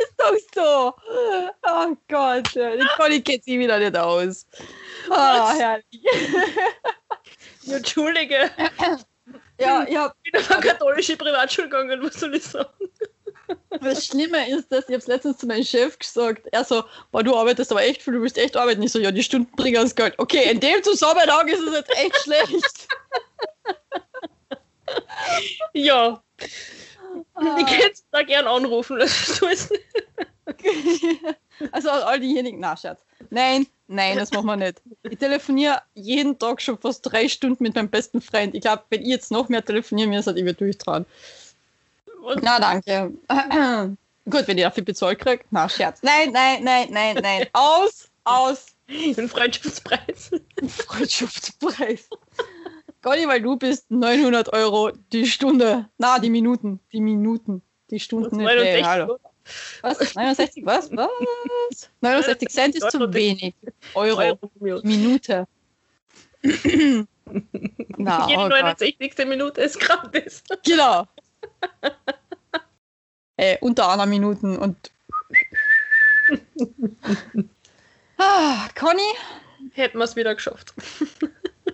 Ist doch so. Oh Gott, die Conny geht sie wieder nicht aus. Ah, herrlich. Ja, Entschuldige, Ja, ja, ich bin auf eine katholische Privatschule gegangen, was soll ich sagen? Das Schlimme ist, dass ich hab's letztens zu meinem Chef gesagt, er so, boah, du arbeitest aber echt viel, du willst echt arbeiten. Ich so, ja, die Stunden bringen uns Geld. Okay, in dem Zusammenhang ist es jetzt echt schlecht. Ja, Ah. ich könnte da gern anrufen. Das ist Also an all diejenigen, na Scherz. Nein, nein, das machen wir nicht. Ich telefoniere jeden Tag schon fast drei Stunden mit meinem besten Freund. Ich glaube, wenn ich jetzt noch mehr telefonieren müsste, ich würde durchtrauen. Na, danke. Gut, wenn ich dafür bezahlt kriege. Na, Scherz. Nein, nein, nein, nein, nein. Aus, aus. Ein Freundschaftspreis. Freundschaftspreis. Conny, weil du bist 900 Euro die Stunde. Na, die Minuten. Die Minuten. Die Stunden nicht. Ey, 69 hallo. Was? 69? Was? Was? 69 Cent ist zu wenig. Euro. Minute. Na, Jede oh Gott. 69. Minute ist gratis. Genau. Ey, unter einer Minuten und. ah, Conny, Hätten wir es wieder geschafft.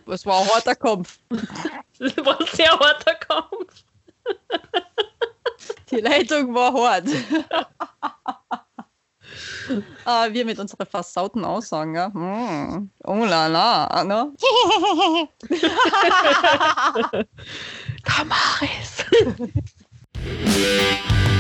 Es war ein harter Kampf. Das war ein sehr harter Kampf. Die Leitung war hart. ah, wir mit unseren versauten Aussagen, ja. Hm. Oh la la, ne? Damaris.